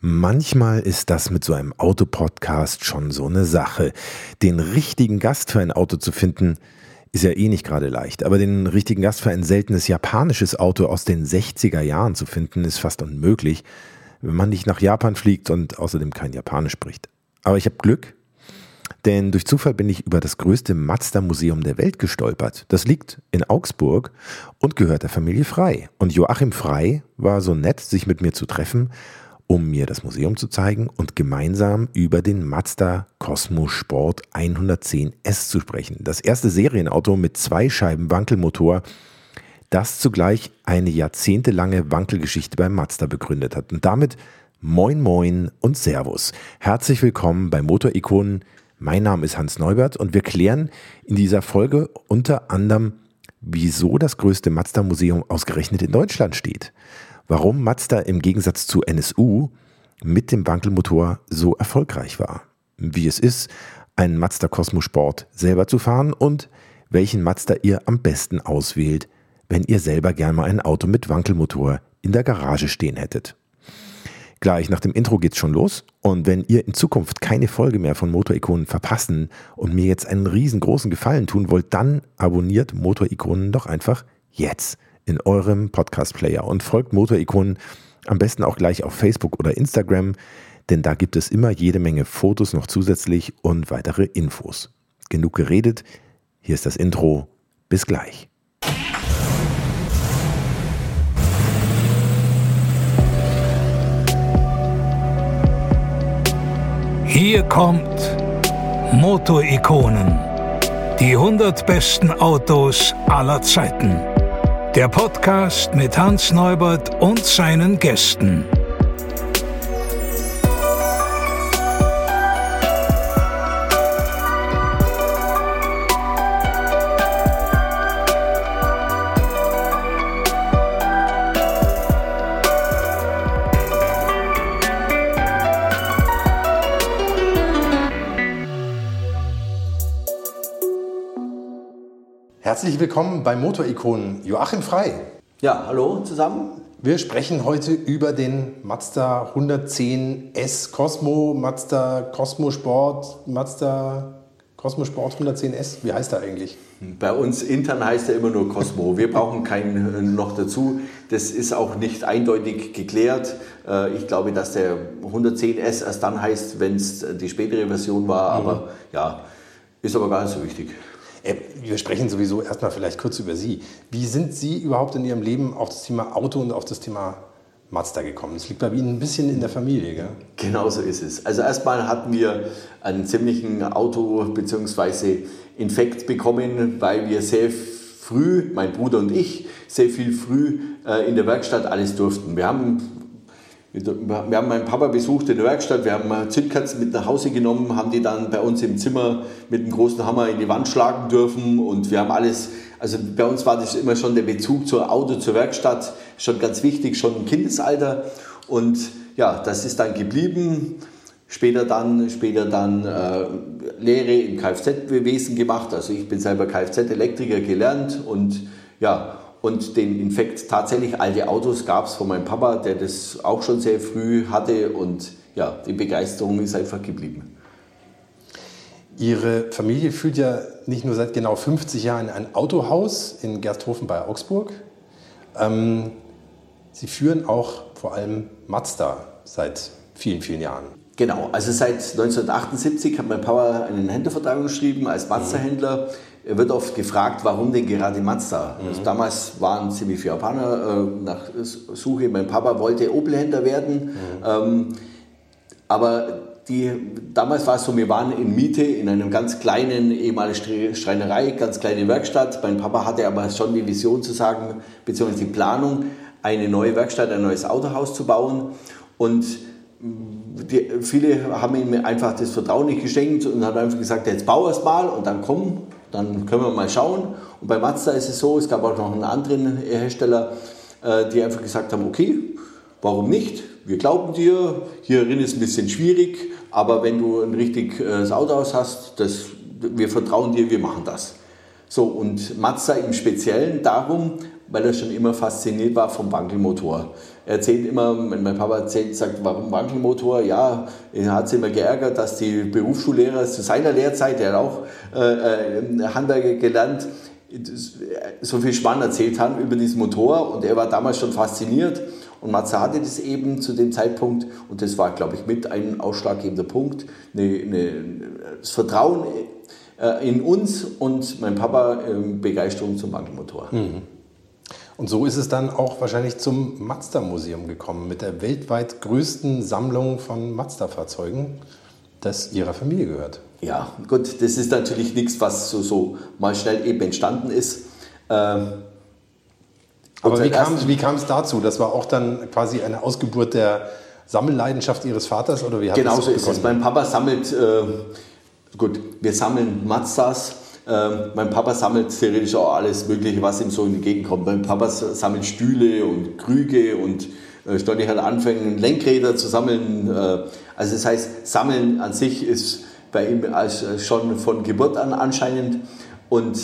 Manchmal ist das mit so einem Autopodcast schon so eine Sache. Den richtigen Gast für ein Auto zu finden, ist ja eh nicht gerade leicht. Aber den richtigen Gast für ein seltenes japanisches Auto aus den 60er Jahren zu finden, ist fast unmöglich, wenn man nicht nach Japan fliegt und außerdem kein Japanisch spricht. Aber ich habe Glück, denn durch Zufall bin ich über das größte Mazda-Museum der Welt gestolpert. Das liegt in Augsburg und gehört der Familie Frei. Und Joachim Frei war so nett, sich mit mir zu treffen um mir das Museum zu zeigen und gemeinsam über den Mazda Cosmo Sport 110S zu sprechen. Das erste Serienauto mit zwei Scheiben Wankelmotor, das zugleich eine jahrzehntelange Wankelgeschichte beim Mazda begründet hat. Und damit Moin Moin und Servus. Herzlich willkommen bei Motorikonen. Mein Name ist Hans Neubert und wir klären in dieser Folge unter anderem, wieso das größte Mazda-Museum ausgerechnet in Deutschland steht warum Mazda im Gegensatz zu NSU mit dem Wankelmotor so erfolgreich war, wie es ist, einen Mazda Cosmo Sport selber zu fahren und welchen Mazda ihr am besten auswählt, wenn ihr selber gern mal ein Auto mit Wankelmotor in der Garage stehen hättet. Gleich nach dem Intro geht's schon los und wenn ihr in Zukunft keine Folge mehr von Motorikonen verpassen und mir jetzt einen riesengroßen Gefallen tun wollt, dann abonniert Motorikonen doch einfach jetzt in eurem Podcast-Player und folgt Motorikonen am besten auch gleich auf Facebook oder Instagram, denn da gibt es immer jede Menge Fotos noch zusätzlich und weitere Infos. Genug geredet, hier ist das Intro. Bis gleich. Hier kommt Motorikonen. Die 100 besten Autos aller Zeiten. Der Podcast mit Hans Neubert und seinen Gästen. Herzlich willkommen bei Motorikonen. Joachim Frei. Ja, hallo zusammen. Wir sprechen heute über den Mazda 110 S Cosmo, Mazda Cosmo Sport, Mazda Cosmo Sport 110 S. Wie heißt er eigentlich? Bei uns intern heißt er immer nur Cosmo. Wir brauchen keinen äh, noch dazu. Das ist auch nicht eindeutig geklärt. Äh, ich glaube, dass der 110 S erst dann heißt, wenn es die spätere Version war. Mhm. Aber ja, ist aber gar nicht so wichtig. Äh, wir sprechen sowieso erstmal vielleicht kurz über Sie. Wie sind Sie überhaupt in Ihrem Leben auf das Thema Auto und auf das Thema Mazda gekommen? Das liegt bei Ihnen ein bisschen in der Familie, gell? Genau so ist es. Also erstmal hatten wir einen ziemlichen Auto- bzw. Infekt bekommen, weil wir sehr früh, mein Bruder und ich, sehr viel früh äh, in der Werkstatt alles durften. Wir haben wir haben meinen Papa besucht in der Werkstatt, wir haben Zündkerzen mit nach Hause genommen, haben die dann bei uns im Zimmer mit einem großen Hammer in die Wand schlagen dürfen. Und wir haben alles, also bei uns war das immer schon der Bezug zur Auto, zur Werkstatt, schon ganz wichtig, schon im Kindesalter. Und ja, das ist dann geblieben. Später dann, später dann äh, Lehre im Kfz-Wesen gemacht, also ich bin selber Kfz-Elektriker gelernt. Und ja, und den Infekt tatsächlich alte Autos gab es von meinem Papa, der das auch schon sehr früh hatte und ja, die Begeisterung ist einfach geblieben. Ihre Familie führt ja nicht nur seit genau 50 Jahren ein Autohaus in Gersthofen bei Augsburg. Ähm, Sie führen auch vor allem Mazda seit vielen, vielen Jahren. Genau, also seit 1978 hat mein Papa einen Händlervertrag geschrieben als Mazda-Händler. Mhm wird oft gefragt, warum denn gerade Mazda? Mhm. Also damals waren ziemlich viele Japaner äh, nach Suche. Mein Papa wollte Opel-Händler werden, mhm. ähm, aber die, damals war es so, wir waren in Miete in einem ganz kleinen ehemaligen Schreinerei, ganz kleine Werkstatt. Mein Papa hatte aber schon die Vision zu sagen, beziehungsweise die Planung, eine neue Werkstatt, ein neues Autohaus zu bauen. Und die, viele haben ihm einfach das Vertrauen nicht geschenkt und haben einfach gesagt, jetzt bau es mal und dann komm dann können wir mal schauen. Und bei Mazda ist es so, es gab auch noch einen anderen Hersteller, äh, die einfach gesagt haben, okay, warum nicht? Wir glauben dir, hierin ist ein bisschen schwierig, aber wenn du ein richtiges Autohaus hast, das, wir vertrauen dir, wir machen das. So, und Mazda im Speziellen darum, weil er schon immer fasziniert war vom Wankelmotor. Er erzählt immer, wenn mein Papa erzählt, sagt, warum Wankelmotor? Ja, er hat sich immer geärgert, dass die Berufsschullehrer zu seiner Lehrzeit, der hat auch äh, äh Handwerker gelernt, so viel Spannend erzählt haben über diesen Motor und er war damals schon fasziniert und Mazda hatte das eben zu dem Zeitpunkt und das war, glaube ich, mit ein ausschlaggebender Punkt, eine, eine, das Vertrauen äh, in uns und mein Papa ähm, Begeisterung zum Wankelmotor. Mhm. Und so ist es dann auch wahrscheinlich zum Mazda-Museum gekommen, mit der weltweit größten Sammlung von Mazda-Fahrzeugen, das Ihrer Familie gehört. Ja, gut, das ist natürlich nichts, was so, so mal schnell eben entstanden ist. Ähm, Aber wie kam, es dazu? Das war auch dann quasi eine Ausgeburt der Sammelleidenschaft Ihres Vaters? Oder wie hat genau so ist es. Mein Papa sammelt, äh, gut, wir sammeln Mazdas. Äh, mein Papa sammelt theoretisch auch alles Mögliche, was ihm so in die Gegend kommt. Mein Papa sammelt Stühle und Krüge und äh, Stolli hat angefangen, Lenkräder zu sammeln. Äh, also das heißt, Sammeln an sich ist bei ihm als, äh, schon von Geburt an anscheinend. Und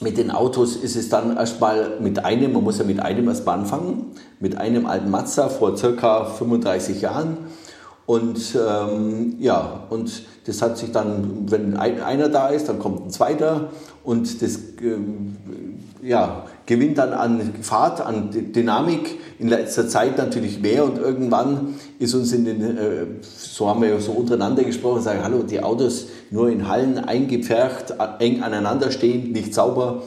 mit den Autos ist es dann erstmal mit einem, man muss ja mit einem erstmal anfangen, mit einem alten Mazda vor circa 35 Jahren. Und ähm, ja, und das hat sich dann, wenn ein, einer da ist, dann kommt ein zweiter. Und das ähm, ja, gewinnt dann an Fahrt, an Dynamik. In letzter Zeit natürlich mehr. Und irgendwann ist uns in den, äh, so haben wir ja so untereinander gesprochen, sagen, hallo, die Autos nur in Hallen eingepfercht, eng aneinander stehend, nicht sauber.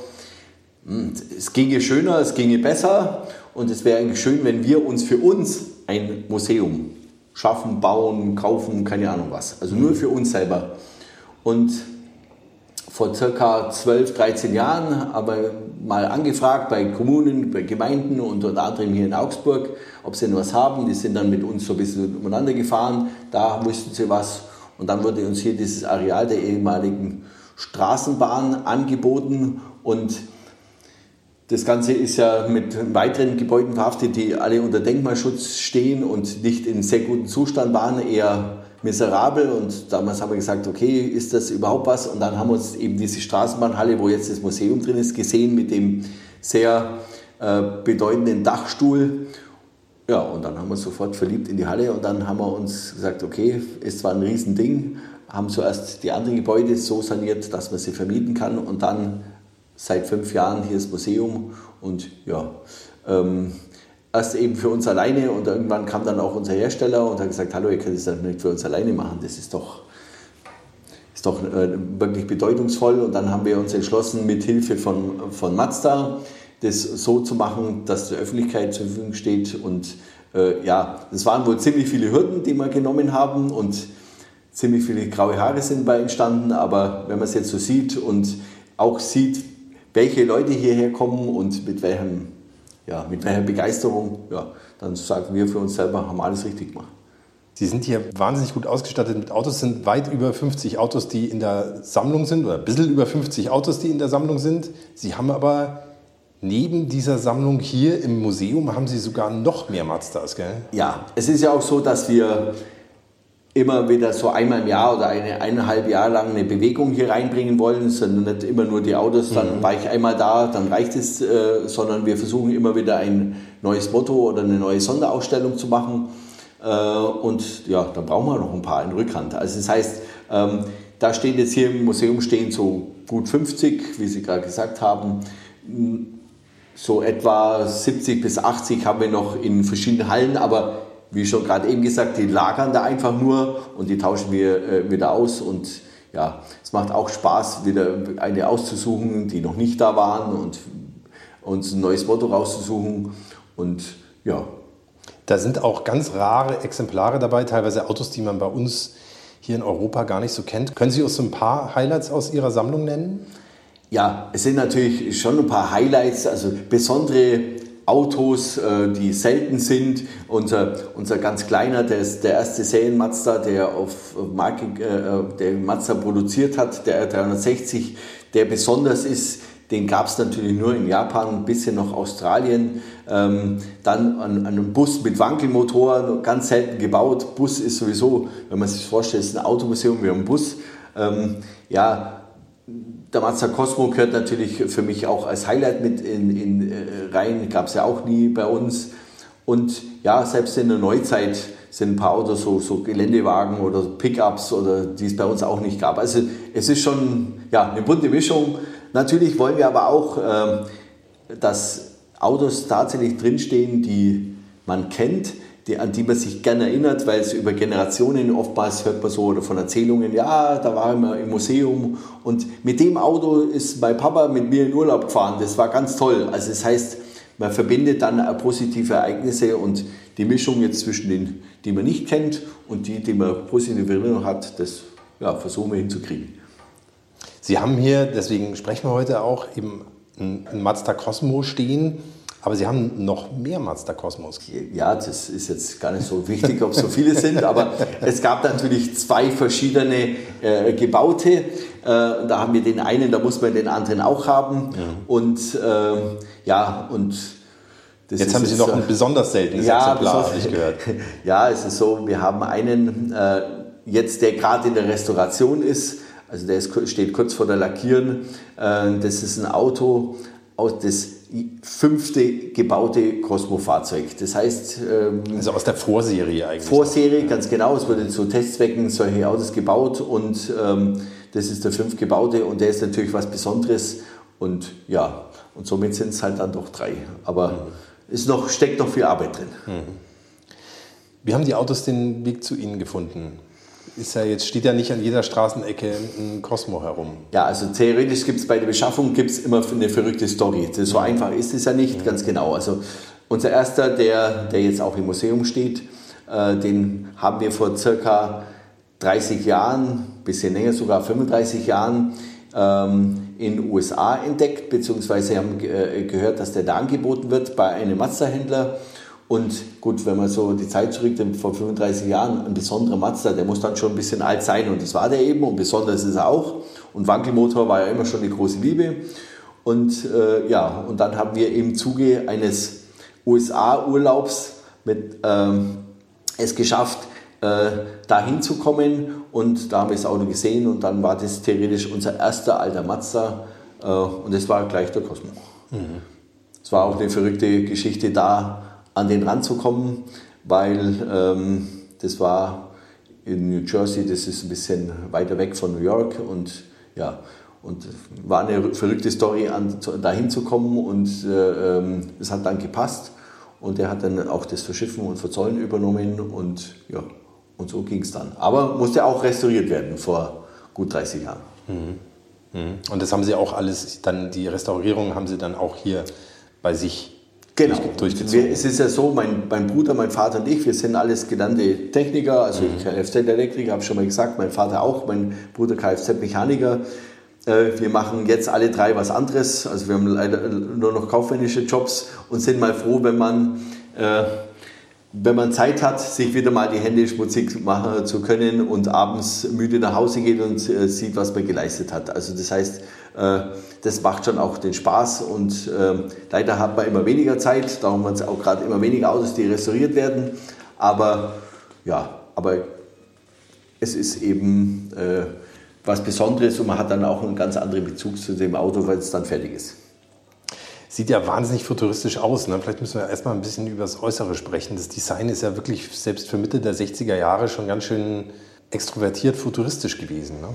Es ginge schöner, es ginge besser. Und es wäre schön, wenn wir uns für uns ein Museum schaffen, bauen, kaufen, keine Ahnung was. Also nur für uns selber. Und vor circa 12, 13 Jahren aber mal angefragt bei Kommunen, bei Gemeinden und unter anderem hier in Augsburg, ob sie denn was haben. Die sind dann mit uns so ein bisschen umeinander gefahren. Da wussten sie was. Und dann wurde uns hier dieses Areal der ehemaligen Straßenbahn angeboten und das Ganze ist ja mit weiteren Gebäuden verhaftet, die alle unter Denkmalschutz stehen und nicht in sehr gutem Zustand waren, eher miserabel. Und damals haben wir gesagt, okay, ist das überhaupt was? Und dann haben wir uns eben diese Straßenbahnhalle, wo jetzt das Museum drin ist, gesehen mit dem sehr äh, bedeutenden Dachstuhl. Ja, und dann haben wir uns sofort verliebt in die Halle und dann haben wir uns gesagt, okay, ist zwar ein Riesending, haben zuerst die anderen Gebäude so saniert, dass man sie vermieten kann und dann seit fünf Jahren hier das Museum und ja, ähm, erst eben für uns alleine und irgendwann kam dann auch unser Hersteller und hat gesagt, hallo, ihr könnt es doch nicht für uns alleine machen, das ist doch, ist doch äh, wirklich bedeutungsvoll. Und dann haben wir uns entschlossen, mit Hilfe von, von Mazda das so zu machen, dass der Öffentlichkeit zur Verfügung steht und äh, ja, das waren wohl ziemlich viele Hürden, die wir genommen haben und ziemlich viele graue Haare sind bei entstanden, aber wenn man es jetzt so sieht und auch sieht, welche Leute hierher kommen und mit welchem, ja, mit welcher Begeisterung, ja, dann sagen wir für uns selber, haben alles richtig gemacht. Sie sind hier wahnsinnig gut ausgestattet mit Autos, sind weit über 50 Autos, die in der Sammlung sind, oder ein bisschen über 50 Autos, die in der Sammlung sind. Sie haben aber neben dieser Sammlung hier im Museum, haben Sie sogar noch mehr Mazdas, gell? Ja, es ist ja auch so, dass wir immer wieder so einmal im Jahr oder eine, eineinhalb Jahre lang eine Bewegung hier reinbringen wollen, sondern nicht immer nur die Autos, dann mhm. war ich einmal da, dann reicht es, äh, sondern wir versuchen immer wieder ein neues Motto oder eine neue Sonderausstellung zu machen. Äh, und ja, dann brauchen wir noch ein paar in Rückhand. Also das heißt, ähm, da steht jetzt hier im Museum stehen so gut 50, wie Sie gerade gesagt haben. So etwa 70 bis 80 haben wir noch in verschiedenen Hallen, aber wie schon gerade eben gesagt, die lagern da einfach nur und die tauschen wir äh, wieder aus und ja, es macht auch Spaß, wieder eine auszusuchen, die noch nicht da waren und uns ein neues Motto rauszusuchen und ja. Da sind auch ganz rare Exemplare dabei, teilweise Autos, die man bei uns hier in Europa gar nicht so kennt. Können Sie uns so ein paar Highlights aus Ihrer Sammlung nennen? Ja, es sind natürlich schon ein paar Highlights, also besondere Autos, äh, die selten sind. Unser, unser ganz kleiner, der ist der erste Serien-Mazda, der auf Marke, äh, der Mazda produziert hat, der R360, der besonders ist. Den gab es natürlich nur in Japan, ein bisschen noch Australien. Ähm, dann an, an einem Bus mit Wankelmotor, ganz selten gebaut. Bus ist sowieso, wenn man sich vorstellt, ist ein Automuseum wie ein Bus. Ähm, ja, der Mazda Cosmo gehört natürlich für mich auch als Highlight mit in, in äh, rein, gab es ja auch nie bei uns. Und ja, selbst in der Neuzeit sind ein paar Autos, so, so Geländewagen oder Pickups oder die es bei uns auch nicht gab. Also es ist schon ja, eine bunte Mischung. Natürlich wollen wir aber auch, äh, dass Autos tatsächlich drinstehen, die man kennt, die, an die man sich gerne erinnert, weil es über Generationen oftmals hört man so oder von Erzählungen, ja, da war wir im Museum und mit dem Auto ist mein Papa mit mir in Urlaub gefahren. Das war ganz toll. Also das heißt, man verbindet dann positive Ereignisse und die Mischung jetzt zwischen den, die man nicht kennt und die, die man positive Erinnerung hat, das ja, versuchen wir hinzukriegen. Sie haben hier, deswegen sprechen wir heute auch, eben einen Mazda Cosmo stehen. Aber Sie haben noch mehr Mazda Cosmos. Ja, das ist jetzt gar nicht so wichtig, ob es so viele sind, aber es gab natürlich zwei verschiedene äh, gebaute. Äh, da haben wir den einen, da muss man den anderen auch haben. Ja. Und äh, ja, und Jetzt haben Sie noch ein besonders seltenes ja, Exemplar, habe ich gehört. Ja, es ist so, wir haben einen äh, jetzt, der gerade in der Restauration ist. Also der ist, steht kurz vor der Lackieren. Äh, das ist ein Auto, aus das fünfte gebaute Cosmo-Fahrzeug. Das heißt... Ähm, also aus der Vorserie eigentlich. Vorserie, noch. ganz genau. Es wurde zu Testzwecken solche Autos gebaut und ähm, das ist der fünf gebaute und der ist natürlich was Besonderes und ja, und somit sind es halt dann doch drei. Aber... Mhm ist noch, steckt noch viel Arbeit drin. Mhm. Wie haben die Autos den Weg zu Ihnen gefunden? Ist ja jetzt steht ja nicht an jeder Straßenecke ein Cosmo herum. Ja, also theoretisch gibt es bei der Beschaffung gibt's immer eine verrückte Story. Das, so einfach ist es ja nicht, mhm. ganz genau. Also unser erster, der, der jetzt auch im Museum steht, äh, den haben wir vor circa 30 Jahren, bisschen länger, sogar 35 Jahren, ähm, in den USA entdeckt, beziehungsweise haben äh, gehört, dass der da angeboten wird bei einem Mazda-Händler. Und gut, wenn man so die Zeit zurückdenkt, vor 35 Jahren, ein besonderer Mazda, der muss dann schon ein bisschen alt sein und das war der eben und besonders ist er auch. Und Wankelmotor war ja immer schon eine große Liebe. Und äh, ja, und dann haben wir im Zuge eines USA-Urlaubs ähm, es geschafft, äh, da hinzukommen und da haben wir das Auto gesehen und dann war das theoretisch unser erster alter Mazda äh, und das war gleich der Cosmo. Mhm. Es war auch eine verrückte Geschichte, da an den ranzukommen, weil ähm, das war in New Jersey, das ist ein bisschen weiter weg von New York und ja, und war eine verrückte Story, an, da hinzukommen und äh, ähm, es hat dann gepasst und er hat dann auch das Verschiffen und Verzollen übernommen und ja, und so ging es dann. Aber musste auch restauriert werden vor gut 30 Jahren. Mhm. Mhm. Und das haben Sie auch alles, dann die Restaurierung haben Sie dann auch hier bei sich Genau. Durchgezogen. Es ist ja so, mein, mein Bruder, mein Vater und ich, wir sind alles gelernte Techniker, also mhm. Kfz-Elektriker, habe ich schon mal gesagt, mein Vater auch, mein Bruder Kfz-Mechaniker. Äh, wir machen jetzt alle drei was anderes, also wir haben leider nur noch kaufmännische Jobs und sind mal froh, wenn man äh, wenn man Zeit hat, sich wieder mal die Hände schmutzig machen zu können und abends müde nach Hause geht und äh, sieht, was man geleistet hat. Also das heißt, äh, das macht schon auch den Spaß und äh, leider hat man immer weniger Zeit, darum haben wir auch gerade immer weniger Autos, die restauriert werden. Aber ja, aber es ist eben äh, was Besonderes und man hat dann auch einen ganz anderen Bezug zu dem Auto, weil es dann fertig ist. Sieht ja wahnsinnig futuristisch aus. Ne? Vielleicht müssen wir erstmal ein bisschen über das Äußere sprechen. Das Design ist ja wirklich selbst für Mitte der 60er Jahre schon ganz schön extrovertiert futuristisch gewesen. Ne?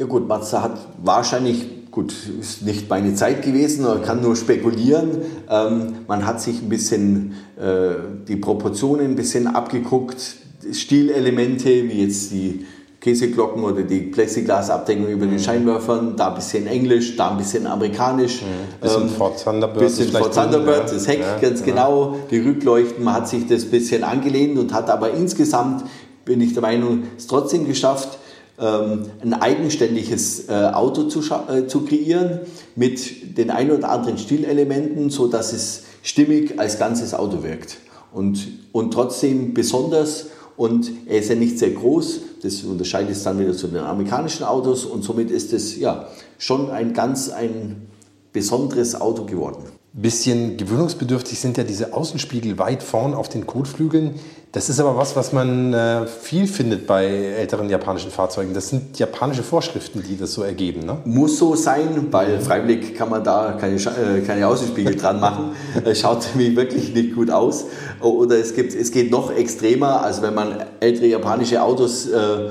Ja gut, Mazda hat wahrscheinlich, gut, ist nicht meine Zeit gewesen, man kann nur spekulieren. Ähm, man hat sich ein bisschen äh, die Proportionen ein bisschen abgeguckt, Stilelemente, wie jetzt die Käseglocken oder die Plexiglasabdeckung über den mhm. Scheinwerfern, da ein bisschen Englisch, da ein bisschen amerikanisch. Mhm. Bisschen ähm, Ford Thunderbird. Bisschen Ford Thunderbird, das Heck ja, ganz ja. genau, die Rückleuchten, man hat sich das ein bisschen angelehnt und hat aber insgesamt, bin ich der Meinung, es trotzdem geschafft, ähm, ein eigenständiges äh, Auto zu, äh, zu kreieren mit den ein oder anderen Stilelementen, so dass es stimmig als ganzes Auto wirkt und, und trotzdem besonders und er ist ja nicht sehr groß. Das unterscheidet es dann wieder zu den amerikanischen Autos und somit ist es ja schon ein ganz ein besonderes Auto geworden. Bisschen gewöhnungsbedürftig sind ja diese Außenspiegel weit vorn auf den Kotflügeln. Das ist aber was, was man äh, viel findet bei älteren japanischen Fahrzeugen. Das sind japanische Vorschriften, die das so ergeben. Ne? Muss so sein, weil freiwillig kann man da keine, äh, keine Außenspiegel dran machen. Äh, schaut nämlich wirklich nicht gut aus. Oder es, gibt, es geht noch extremer. Also wenn man ältere japanische Autos, äh,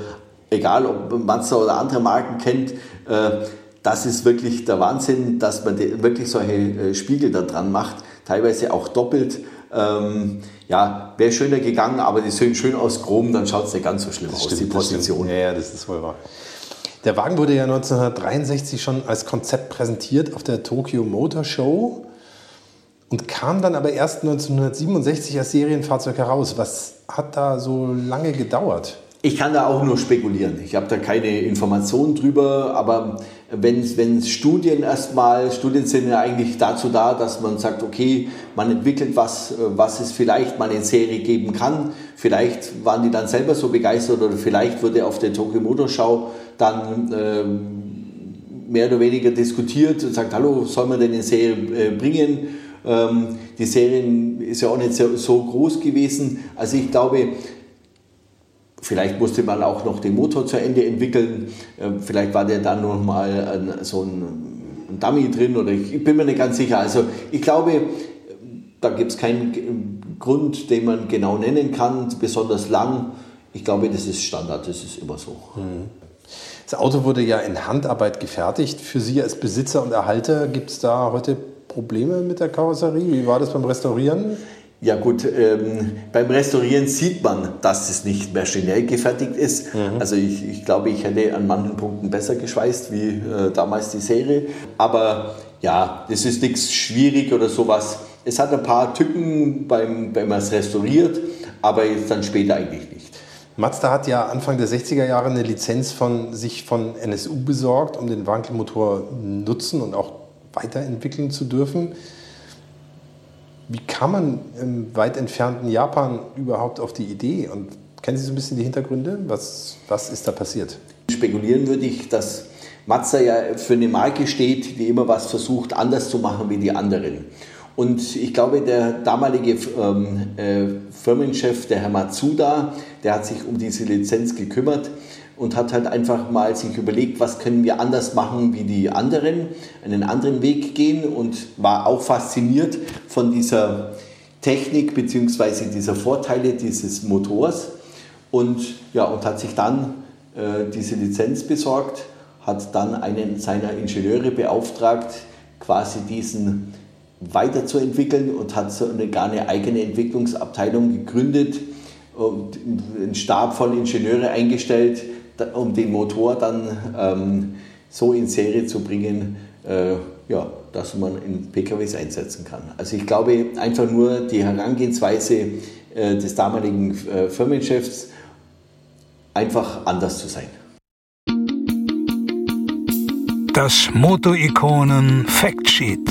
egal ob Mazda oder andere Marken kennt, äh, das ist wirklich der Wahnsinn, dass man wirklich solche äh, Spiegel da dran macht, teilweise auch doppelt. Ähm, ja, wäre schöner gegangen, aber die sehen schön aus Chrom, dann schaut es nicht ganz so schlimm das aus, stimmt, die Position. Ja, ja, das ist wohl wahr. Der Wagen wurde ja 1963 schon als Konzept präsentiert auf der Tokyo Motor Show und kam dann aber erst 1967 als Serienfahrzeug heraus. Was hat da so lange gedauert? Ich kann da auch nur spekulieren. Ich habe da keine Informationen drüber, aber wenn, wenn Studien erstmal, Studien sind ja eigentlich dazu da, dass man sagt, okay, man entwickelt was, was es vielleicht mal in Serie geben kann. Vielleicht waren die dann selber so begeistert oder vielleicht wurde auf der Tokyo Motor Show dann äh, mehr oder weniger diskutiert und sagt, hallo, soll man denn in Serie äh, bringen? Ähm, die Serien ist ja auch nicht so, so groß gewesen. Also ich glaube, Vielleicht musste man auch noch den Motor zu Ende entwickeln. Ähm, vielleicht war der dann noch mal so ein, Dummy drin oder ich bin mir nicht ganz sicher. Also ich glaube, da gibt es keinen Grund, den man genau nennen kann, besonders lang. Ich glaube, das ist Standard, das ist immer so. Mhm. Das Auto wurde ja in Handarbeit gefertigt. Für Sie als Besitzer und Erhalter gibt es da heute Probleme mit der Karosserie? Wie war das beim Restaurieren? Ja gut, ähm, beim Restaurieren sieht man, dass es nicht mehr schnell gefertigt ist. Mhm. Also ich, ich, glaube, ich hätte an manchen Punkten besser geschweißt wie äh, damals die Serie. Aber ja, das ist nichts schwierig oder sowas. Es hat ein paar Tücken, beim, wenn man es restauriert, aber jetzt dann später eigentlich nicht. Mazda hat ja Anfang der 60er Jahre eine Lizenz von sich von NSU besorgt, um den Wankelmotor nutzen und auch weiterentwickeln zu dürfen. Wie kam man im weit entfernten Japan überhaupt auf die Idee? Und kennen Sie so ein bisschen die Hintergründe? Was, was ist da passiert? Spekulieren würde ich, dass Mazda ja für eine Marke steht, die immer was versucht, anders zu machen wie die anderen. Und ich glaube, der damalige ähm, äh, Firmenchef, der Herr Matsuda, der hat sich um diese Lizenz gekümmert und hat halt einfach mal sich überlegt, was können wir anders machen wie die anderen, einen anderen Weg gehen und war auch fasziniert von dieser Technik bzw. dieser Vorteile dieses Motors und, ja, und hat sich dann äh, diese Lizenz besorgt, hat dann einen seiner Ingenieure beauftragt, quasi diesen weiterzuentwickeln und hat so eine, gar eine eigene Entwicklungsabteilung gegründet und einen Stab von Ingenieure eingestellt, um den Motor dann ähm, so in Serie zu bringen, äh, ja, dass man in PKWs einsetzen kann. Also ich glaube einfach nur die Herangehensweise äh, des damaligen äh, Firmenchefs einfach anders zu sein. Das Moto-Ikonen Factsheet.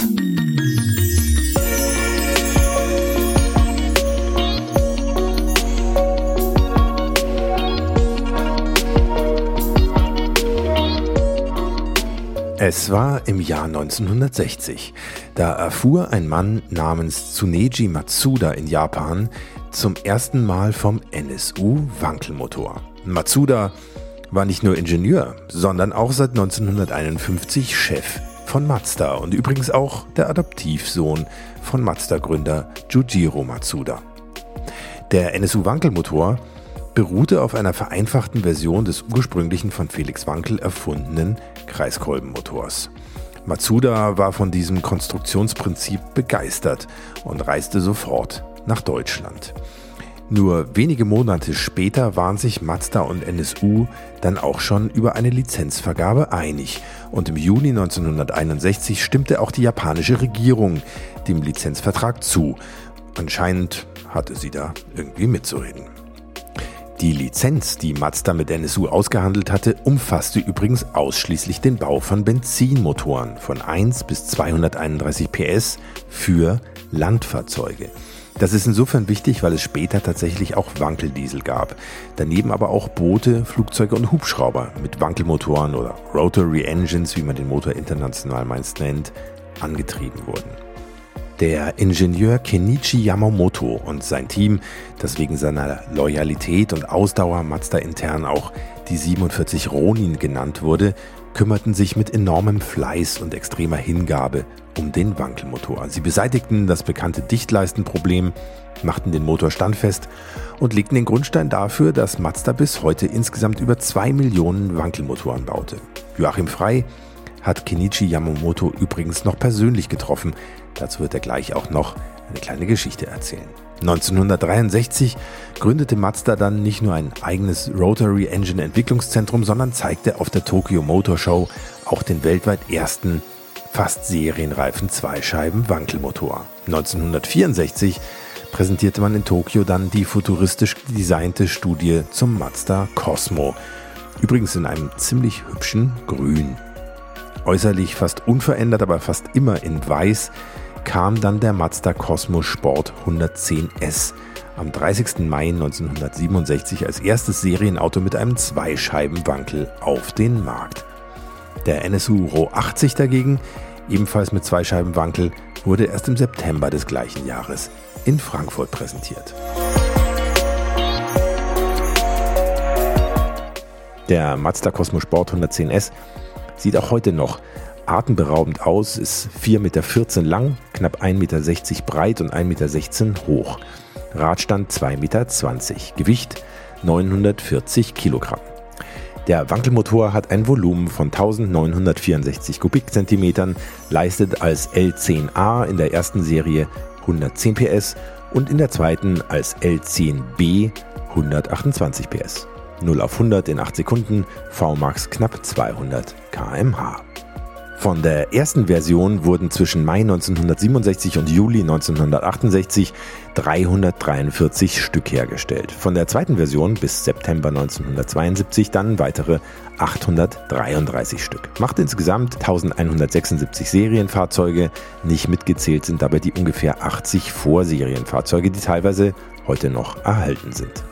Es war im Jahr 1960. Da erfuhr ein Mann namens Tsuneji Matsuda in Japan zum ersten Mal vom NSU Wankelmotor. Matsuda war nicht nur Ingenieur, sondern auch seit 1951 Chef von Mazda und übrigens auch der Adoptivsohn von Mazda-Gründer Jujiro Matsuda. Der NSU Wankelmotor beruhte auf einer vereinfachten Version des ursprünglichen von Felix Wankel erfundenen Kreiskolbenmotors. Matsuda war von diesem Konstruktionsprinzip begeistert und reiste sofort nach Deutschland. Nur wenige Monate später waren sich Mazda und NSU dann auch schon über eine Lizenzvergabe einig und im Juni 1961 stimmte auch die japanische Regierung dem Lizenzvertrag zu. Anscheinend hatte sie da irgendwie mitzureden. Die Lizenz, die Mazda mit NSU ausgehandelt hatte, umfasste übrigens ausschließlich den Bau von Benzinmotoren von 1 bis 231 PS für Landfahrzeuge. Das ist insofern wichtig, weil es später tatsächlich auch Wankeldiesel gab. Daneben aber auch Boote, Flugzeuge und Hubschrauber mit Wankelmotoren oder Rotary Engines, wie man den Motor international meist nennt, angetrieben wurden. Der Ingenieur Kenichi Yamamoto und sein Team, das wegen seiner Loyalität und Ausdauer Mazda intern auch die 47 Ronin genannt wurde, kümmerten sich mit enormem Fleiß und extremer Hingabe um den Wankelmotor. Sie beseitigten das bekannte Dichtleistenproblem, machten den Motor standfest und legten den Grundstein dafür, dass Mazda bis heute insgesamt über 2 Millionen Wankelmotoren baute. Joachim Frei hat Kenichi Yamamoto übrigens noch persönlich getroffen. Dazu wird er gleich auch noch eine kleine Geschichte erzählen. 1963 gründete Mazda dann nicht nur ein eigenes Rotary Engine Entwicklungszentrum, sondern zeigte auf der Tokyo Motor Show auch den weltweit ersten fast serienreifen Zweischeiben-Wankelmotor. 1964 präsentierte man in Tokio dann die futuristisch designte Studie zum Mazda Cosmo. Übrigens in einem ziemlich hübschen Grün. Äußerlich fast unverändert, aber fast immer in Weiß, kam dann der Mazda Cosmo Sport 110S am 30. Mai 1967 als erstes Serienauto mit einem Zweischeibenwankel auf den Markt. Der NSU Ro 80 dagegen, ebenfalls mit Zweischeibenwankel, wurde erst im September des gleichen Jahres in Frankfurt präsentiert. Der Mazda Cosmo Sport 110S Sieht auch heute noch atemberaubend aus, ist 4,14 Meter lang, knapp 1,60 Meter breit und 1,16 Meter hoch. Radstand 2,20 Meter, Gewicht 940 Kilogramm. Der Wankelmotor hat ein Volumen von 1964 Kubikzentimetern, leistet als L10A in der ersten Serie 110 PS und in der zweiten als L10B 128 PS. 0 auf 100 in 8 Sekunden, VMAX knapp 200 km/h. Von der ersten Version wurden zwischen Mai 1967 und Juli 1968 343 Stück hergestellt. Von der zweiten Version bis September 1972 dann weitere 833 Stück. Macht insgesamt 1176 Serienfahrzeuge. Nicht mitgezählt sind dabei die ungefähr 80 Vorserienfahrzeuge, die teilweise heute noch erhalten sind.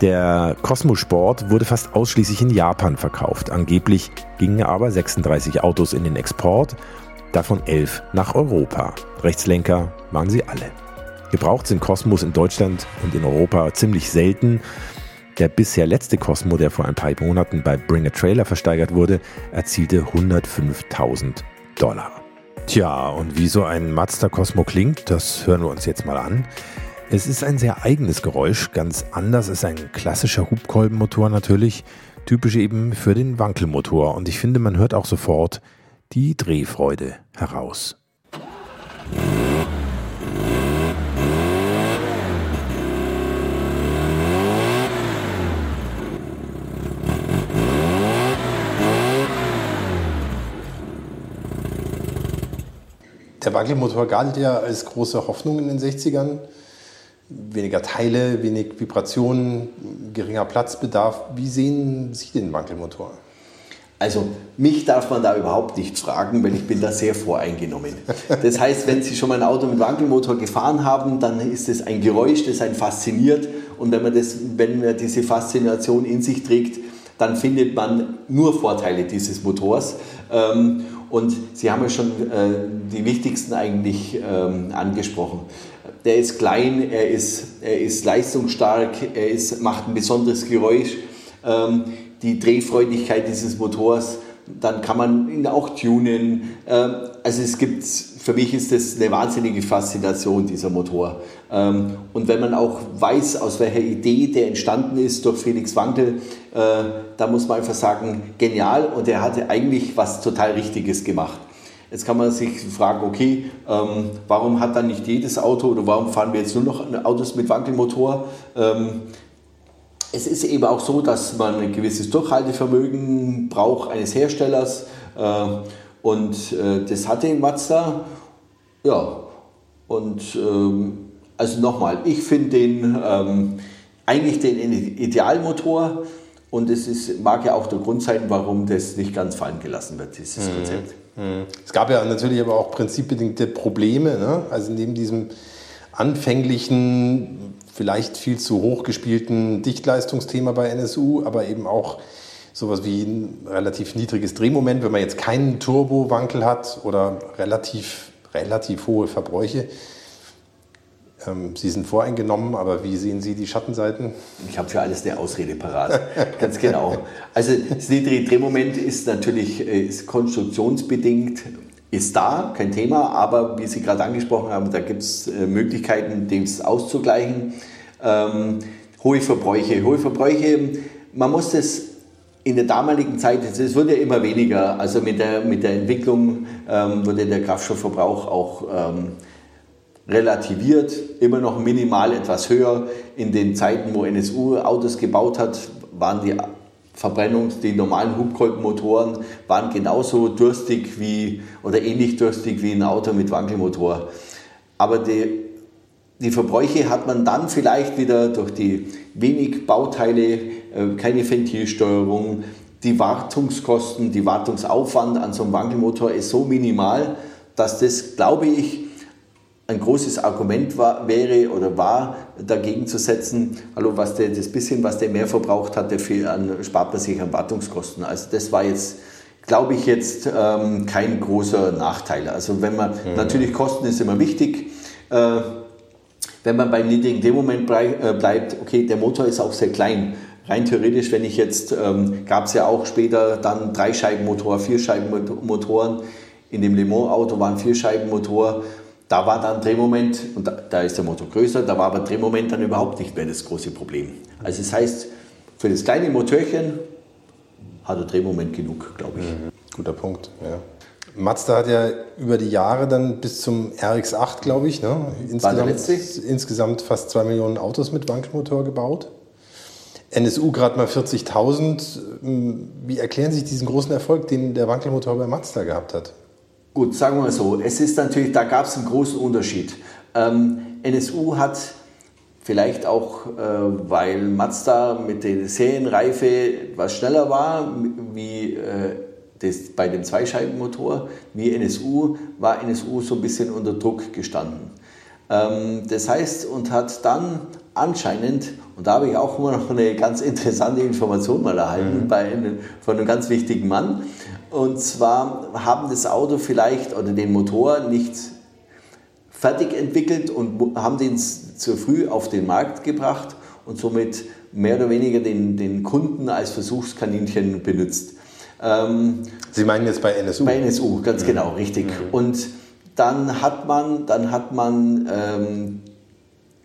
Der Cosmosport wurde fast ausschließlich in Japan verkauft. Angeblich gingen aber 36 Autos in den Export, davon 11 nach Europa. Rechtslenker waren sie alle. Gebraucht sind Cosmos in Deutschland und in Europa ziemlich selten. Der bisher letzte Cosmo, der vor ein paar Monaten bei Bring a Trailer versteigert wurde, erzielte 105.000 Dollar. Tja, und wie so ein Mazda Cosmo klingt, das hören wir uns jetzt mal an. Es ist ein sehr eigenes Geräusch, ganz anders ist ein klassischer Hubkolbenmotor natürlich, typisch eben für den Wankelmotor und ich finde, man hört auch sofort die Drehfreude heraus. Der Wankelmotor galt ja als große Hoffnung in den 60ern weniger Teile, wenig Vibrationen, geringer Platzbedarf. Wie sehen Sie den Wankelmotor? Also mich darf man da überhaupt nicht fragen, weil ich bin da sehr voreingenommen. Das heißt, wenn Sie schon mal ein Auto mit Wankelmotor gefahren haben, dann ist es ein Geräusch, das einen fasziniert. Und wenn man, das, wenn man diese Faszination in sich trägt, dann findet man nur Vorteile dieses Motors. Ähm, und Sie haben ja schon äh, die wichtigsten eigentlich ähm, angesprochen der ist klein, er ist, er ist leistungsstark, er ist, macht ein besonderes Geräusch. Ähm, die Drehfreudigkeit dieses Motors, dann kann man ihn auch tunen. Ähm, also es gibt, für mich ist das eine wahnsinnige Faszination, dieser Motor. Ähm, und wenn man auch weiß, aus welcher Idee der entstanden ist durch Felix Wankel, äh, da muss man einfach sagen, genial und er hatte eigentlich was total Richtiges gemacht. Jetzt kann man sich fragen, okay, ähm, warum hat dann nicht jedes Auto oder warum fahren wir jetzt nur noch Autos mit Wankelmotor? Ähm, es ist eben auch so, dass man ein gewisses Durchhaltevermögen braucht eines Herstellers äh, und äh, das hatte Mazda. Ja, und ähm, also nochmal, ich finde den ähm, eigentlich den Idealmotor und es ist, mag ja auch der Grund sein, warum das nicht ganz fallen gelassen wird, dieses mhm. Konzept. Mhm. Es gab ja natürlich aber auch prinzipbedingte Probleme. Ne? Also neben diesem anfänglichen, vielleicht viel zu hoch gespielten Dichtleistungsthema bei NSU, aber eben auch sowas wie ein relativ niedriges Drehmoment, wenn man jetzt keinen Turbowankel hat oder relativ relativ hohe Verbräuche. Ähm, Sie sind voreingenommen, aber wie sehen Sie die Schattenseiten? Ich habe für alles eine Ausrede parat. Ganz genau. Also das niedrige Drehmoment ist natürlich äh, ist konstruktionsbedingt, ist da, kein Thema, aber wie Sie gerade angesprochen haben, da gibt es äh, Möglichkeiten, dem auszugleichen. Ähm, hohe Verbräuche. Hohe Verbräuche, man muss das in der damaligen Zeit, es wurde ja immer weniger, also mit der, mit der Entwicklung ähm, wurde der Kraftstoffverbrauch auch ähm, relativiert, immer noch minimal etwas höher. In den Zeiten, wo NSU Autos gebaut hat, waren die Verbrennungs-, die normalen Hubkolbenmotoren waren genauso durstig wie oder ähnlich durstig wie ein Auto mit Wankelmotor. Aber die, die Verbräuche hat man dann vielleicht wieder durch die wenig Bauteile, äh, keine Ventilsteuerung, die Wartungskosten, die Wartungsaufwand an so einem Wankelmotor ist so minimal, dass das, glaube ich, ein großes Argument war, wäre oder war, dagegen zu setzen, hallo, was der, das bisschen, was der mehr verbraucht hat, dafür an, spart man sich an Wartungskosten. Also das war jetzt, glaube ich, jetzt ähm, kein großer Nachteil. Also wenn man, mhm. natürlich Kosten ist immer wichtig, äh, wenn man beim niedrigen Drehmoment äh, bleibt, okay, der Motor ist auch sehr klein. Rein theoretisch, wenn ich jetzt, ähm, gab es ja auch später dann Dreischeibenmotor, Vierscheibenmotoren. In dem Le Mans Auto waren Vierscheibenmotor. Da war dann Drehmoment, und da, da, ist der Motor größer, da war aber Drehmoment dann überhaupt nicht mehr das große Problem. Also das heißt, für das kleine Motorchen hat er Drehmoment genug, glaube ich. Mhm. Guter Punkt, ja. Mazda hat ja über die Jahre dann bis zum RX8, glaube ich, ne, insgesamt, insgesamt fast zwei Millionen Autos mit Wankelmotor gebaut. NSU gerade mal 40.000. Wie erklären Sie sich diesen großen Erfolg, den der Wankelmotor bei Mazda gehabt hat? Gut, sagen wir mal so, es ist natürlich, da gab es einen großen Unterschied. Ähm, NSU hat vielleicht auch, äh, weil Mazda mit der Serienreife etwas schneller war, wie äh, das bei dem Zweischeibenmotor, wie NSU, war NSU so ein bisschen unter Druck gestanden. Ähm, das heißt, und hat dann anscheinend, und da habe ich auch immer noch eine ganz interessante Information mal erhalten mhm. bei von einem ganz wichtigen Mann, und zwar haben das Auto vielleicht oder den Motor nicht fertig entwickelt und haben den zu früh auf den Markt gebracht und somit mehr oder weniger den, den Kunden als Versuchskaninchen benutzt. Ähm, Sie meinen jetzt bei NSU? Bei NSU, ganz mhm. genau, richtig. Mhm. Und dann hat man, dann hat man ähm,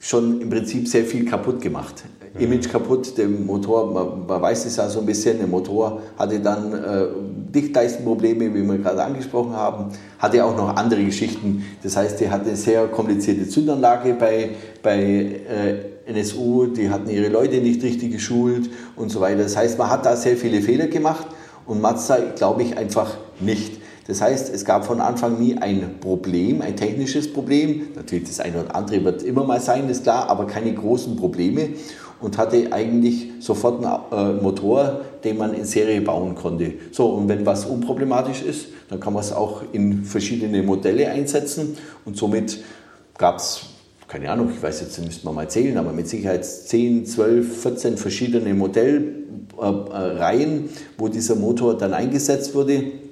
schon im Prinzip sehr viel kaputt gemacht. Image kaputt, der Motor, man, man, weiß es ja so ein bisschen, der Motor hatte dann äh, Dichtleistenprobleme, wie wir gerade angesprochen haben, hatte auch noch andere Geschichten. Das heißt, die hatte sehr komplizierte Zündanlage bei, bei äh, NSU, die hatten ihre Leute nicht richtig geschult und so weiter. Das heißt, man hat da sehr viele Fehler gemacht und Mazda, glaube ich, einfach nicht. Das heißt, es gab von Anfang nie ein Problem, ein technisches Problem. Natürlich das eine oder andere wird immer mal sein, ist klar, aber keine großen Probleme und hatte eigentlich sofort einen äh, Motor, den man in Serie bauen konnte. So, und wenn was unproblematisch ist, dann kann man es auch in verschiedene Modelle einsetzen und somit gab es, keine Ahnung, ich weiß jetzt, müsste man mal zählen, aber mit Sicherheit 10, 12, 14 verschiedene Modellreihen, wo dieser Motor dann eingesetzt wurde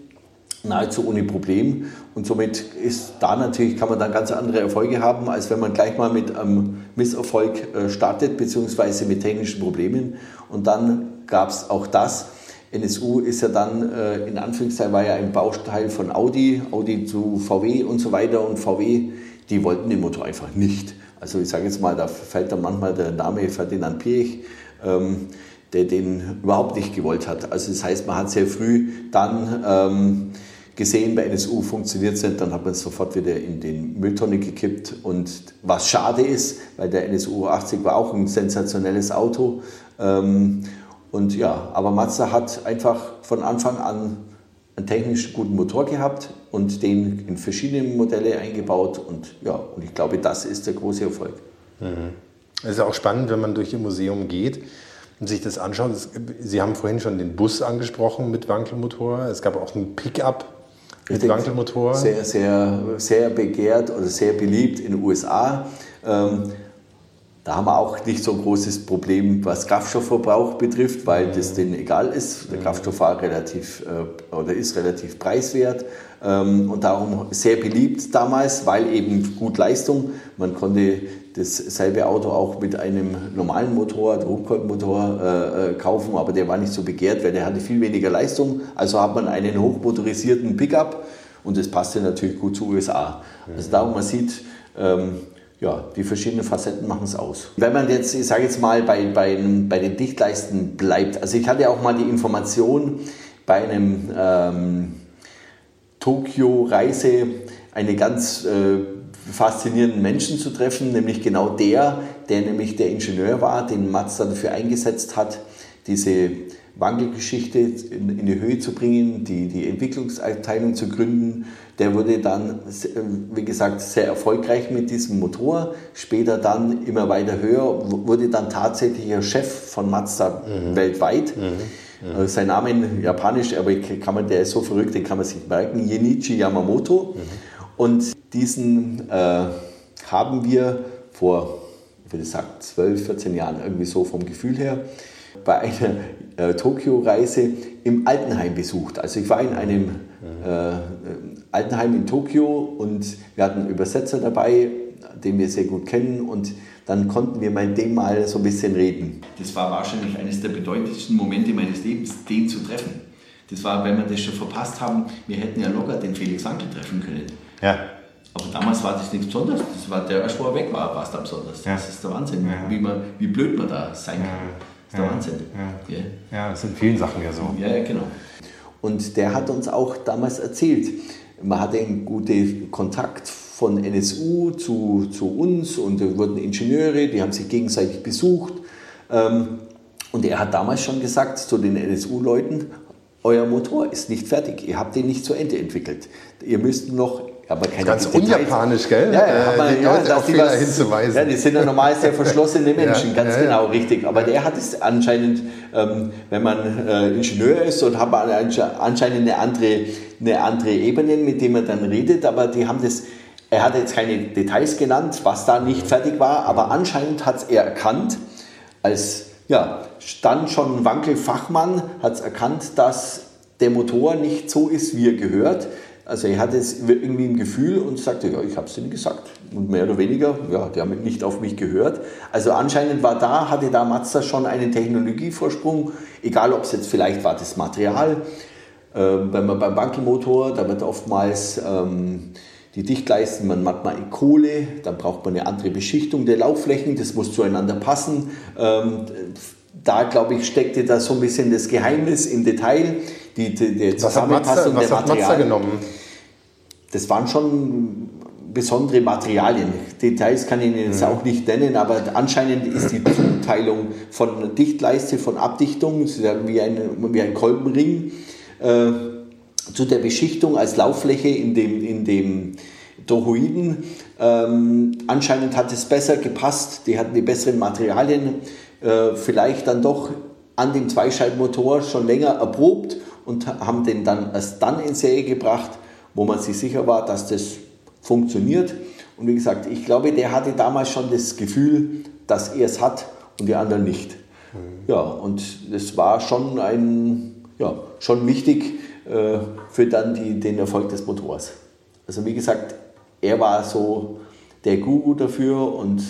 nahezu ohne Problem. Und somit ist da natürlich, kann man dann ganz andere Erfolge haben, als wenn man gleich mal mit einem Misserfolg äh, startet, beziehungsweise mit technischen Problemen. Und dann gab es auch das. NSU ist ja dann, äh, in Anführungszeichen, war ja ein Bausteil von Audi, Audi zu VW und so weiter. Und VW, die wollten den Motor einfach nicht. Also ich sage jetzt mal, da fällt dann manchmal der Name Ferdinand Piech. Ähm, der den überhaupt nicht gewollt hat. Also das heißt, man hat sehr früh dann ähm, gesehen, bei NSU funktioniert nicht, dann hat man es sofort wieder in den Mülltonne gekippt. Und was schade ist, weil der NSU 80 war auch ein sensationelles Auto. Ähm, und ja, aber Mazda hat einfach von Anfang an einen technisch guten Motor gehabt und den in verschiedene Modelle eingebaut. Und ja, und ich glaube, das ist der große Erfolg. Mhm. Es ist auch spannend, wenn man durch Ihr Museum geht und sich das anschaut. Sie haben vorhin schon den Bus angesprochen mit Wankelmotor. Es gab auch einen Pickup mit Wankelmotor? Sehr, sehr, sehr begehrt oder sehr beliebt in den USA. Ähm, Da haben wir auch nicht so ein großes Problem, was Kraftstoffverbrauch betrifft, weil das denen egal ist. Der Kraftstoff war relativ äh, oder ist relativ preiswert ähm, und darum sehr beliebt damals, weil eben gut Leistung. Man konnte dasselbe Auto auch mit einem normalen Motor, Druckkolbenmotor äh, äh, kaufen, aber der war nicht so begehrt, weil der hatte viel weniger Leistung. Also hat man einen hochmotorisierten Pickup und das passte natürlich gut zu USA. Also darum man sieht, ähm, ja, die verschiedenen Facetten machen es aus. Wenn man jetzt, ich sage jetzt mal, bei, bei, bei den Dichtleisten bleibt, also ich hatte auch mal die Information bei einem ähm, Tokio-Reise, eine ganz äh, faszinierenden Menschen zu treffen, nämlich genau der, der nämlich der Ingenieur war, den Mazda dafür eingesetzt hat, diese Wankelgeschichte in, in, die Höhe zu bringen, die, die Entwicklungsabteilung zu gründen. Der wurde dann, wie gesagt, sehr erfolgreich mit diesem Motor. Später dann immer weiter höher, wurde dann tatsächlicher Chef von Mazda mhm. weltweit. Mhm. Mhm. Sein Name in Japanisch, aber kann man, der ist so verrückt, den kann man sich merken, Jenichi Yamamoto. Mhm. Und diesen äh, haben wir vor, ich würde sagen, 12, 14 Jahren irgendwie so vom Gefühl her, bei einer äh, Tokio-Reise im Altenheim besucht. Also ich war in einem äh, Altenheim in Tokio und wir hatten einen Übersetzer dabei, den wir sehr gut kennen und dann konnten wir mit dem mal so ein bisschen reden. Das war wahrscheinlich eines der bedeutendsten Momente meines Lebens, den zu treffen. Das war, wenn wir das schon verpasst haben, wir hätten ja locker den Felix Wankel treffen können. Ja. Aber damals war das nichts Besonderes. Das war der erst, wo er weg war, war es da besonders. Ja. Das ist der Wahnsinn, ja. wie, man, wie blöd man da sein kann. Das ist der Wahnsinn. Ja. ja, das sind vielen Sachen ja so. Ja, ja, genau. Und der hat uns auch damals erzählt, man hatte einen guten Kontakt von NSU zu, zu uns und da wurden Ingenieure, die haben sich gegenseitig besucht. Ähm, und er hat damals schon gesagt zu den NSU-Leuten, euer Motor ist nicht fertig, ihr habt den nicht zu Ende entwickelt. Ihr müsst noch aber keine Ganz unjapanisch, gell? Ja, ja, man, äh, ja dass die was, hinzuweisen. Ja, die sind ja normal sehr verschlossene Menschen, ganz genau, richtig. Aber der hat es anscheinend, ähm, wenn man äh, Ingenieur ist und hat anscheinend eine andere, eine andere Ebene, mit dem man dann redet, aber die haben das, er hat jetzt keine Details genannt, was da nicht fertig war, aber anscheinend hat es er erkannt, als ja, stand schon Wankel-Fachmann, hat es erkannt, dass der Motor nicht so ist, wie er gehört also er hatte es irgendwie im Gefühl und sagte, ja, ich habe es denen gesagt. Und mehr oder weniger, ja, die haben nicht auf mich gehört. Also anscheinend war da, hatte da Mazda schon einen Technologievorsprung, egal ob es jetzt vielleicht war das Material. Ähm, wenn man beim Bankelmotor, da wird oftmals ähm, die Dichtleisten, man macht mal in Kohle, dann braucht man eine andere Beschichtung der Laufflächen, das muss zueinander passen. Ähm, da, glaube ich, steckte da so ein bisschen das Geheimnis im Detail, die, die, die Zusammenpassung was hat Mazda, der Materialien. genommen? Das waren schon besondere Materialien. Details kann ich Ihnen jetzt mhm. auch nicht nennen, aber anscheinend ist die Zuteilung von Dichtleiste, von Abdichtung, wie ein, wie ein Kolbenring, äh, zu der Beschichtung als Lauffläche in dem, in dem Toroiden. Ähm, anscheinend hat es besser gepasst, die hatten die besseren Materialien, äh, vielleicht dann doch an dem Zweischaltmotor schon länger erprobt und haben den dann erst dann in Serie gebracht, wo man sich sicher war, dass das funktioniert. Und wie gesagt, ich glaube, der hatte damals schon das Gefühl, dass er es hat und die anderen nicht. Mhm. Ja, und das war schon ein, ja, schon wichtig äh, für dann die, den Erfolg des Motors. Also wie gesagt, er war so der Guru dafür und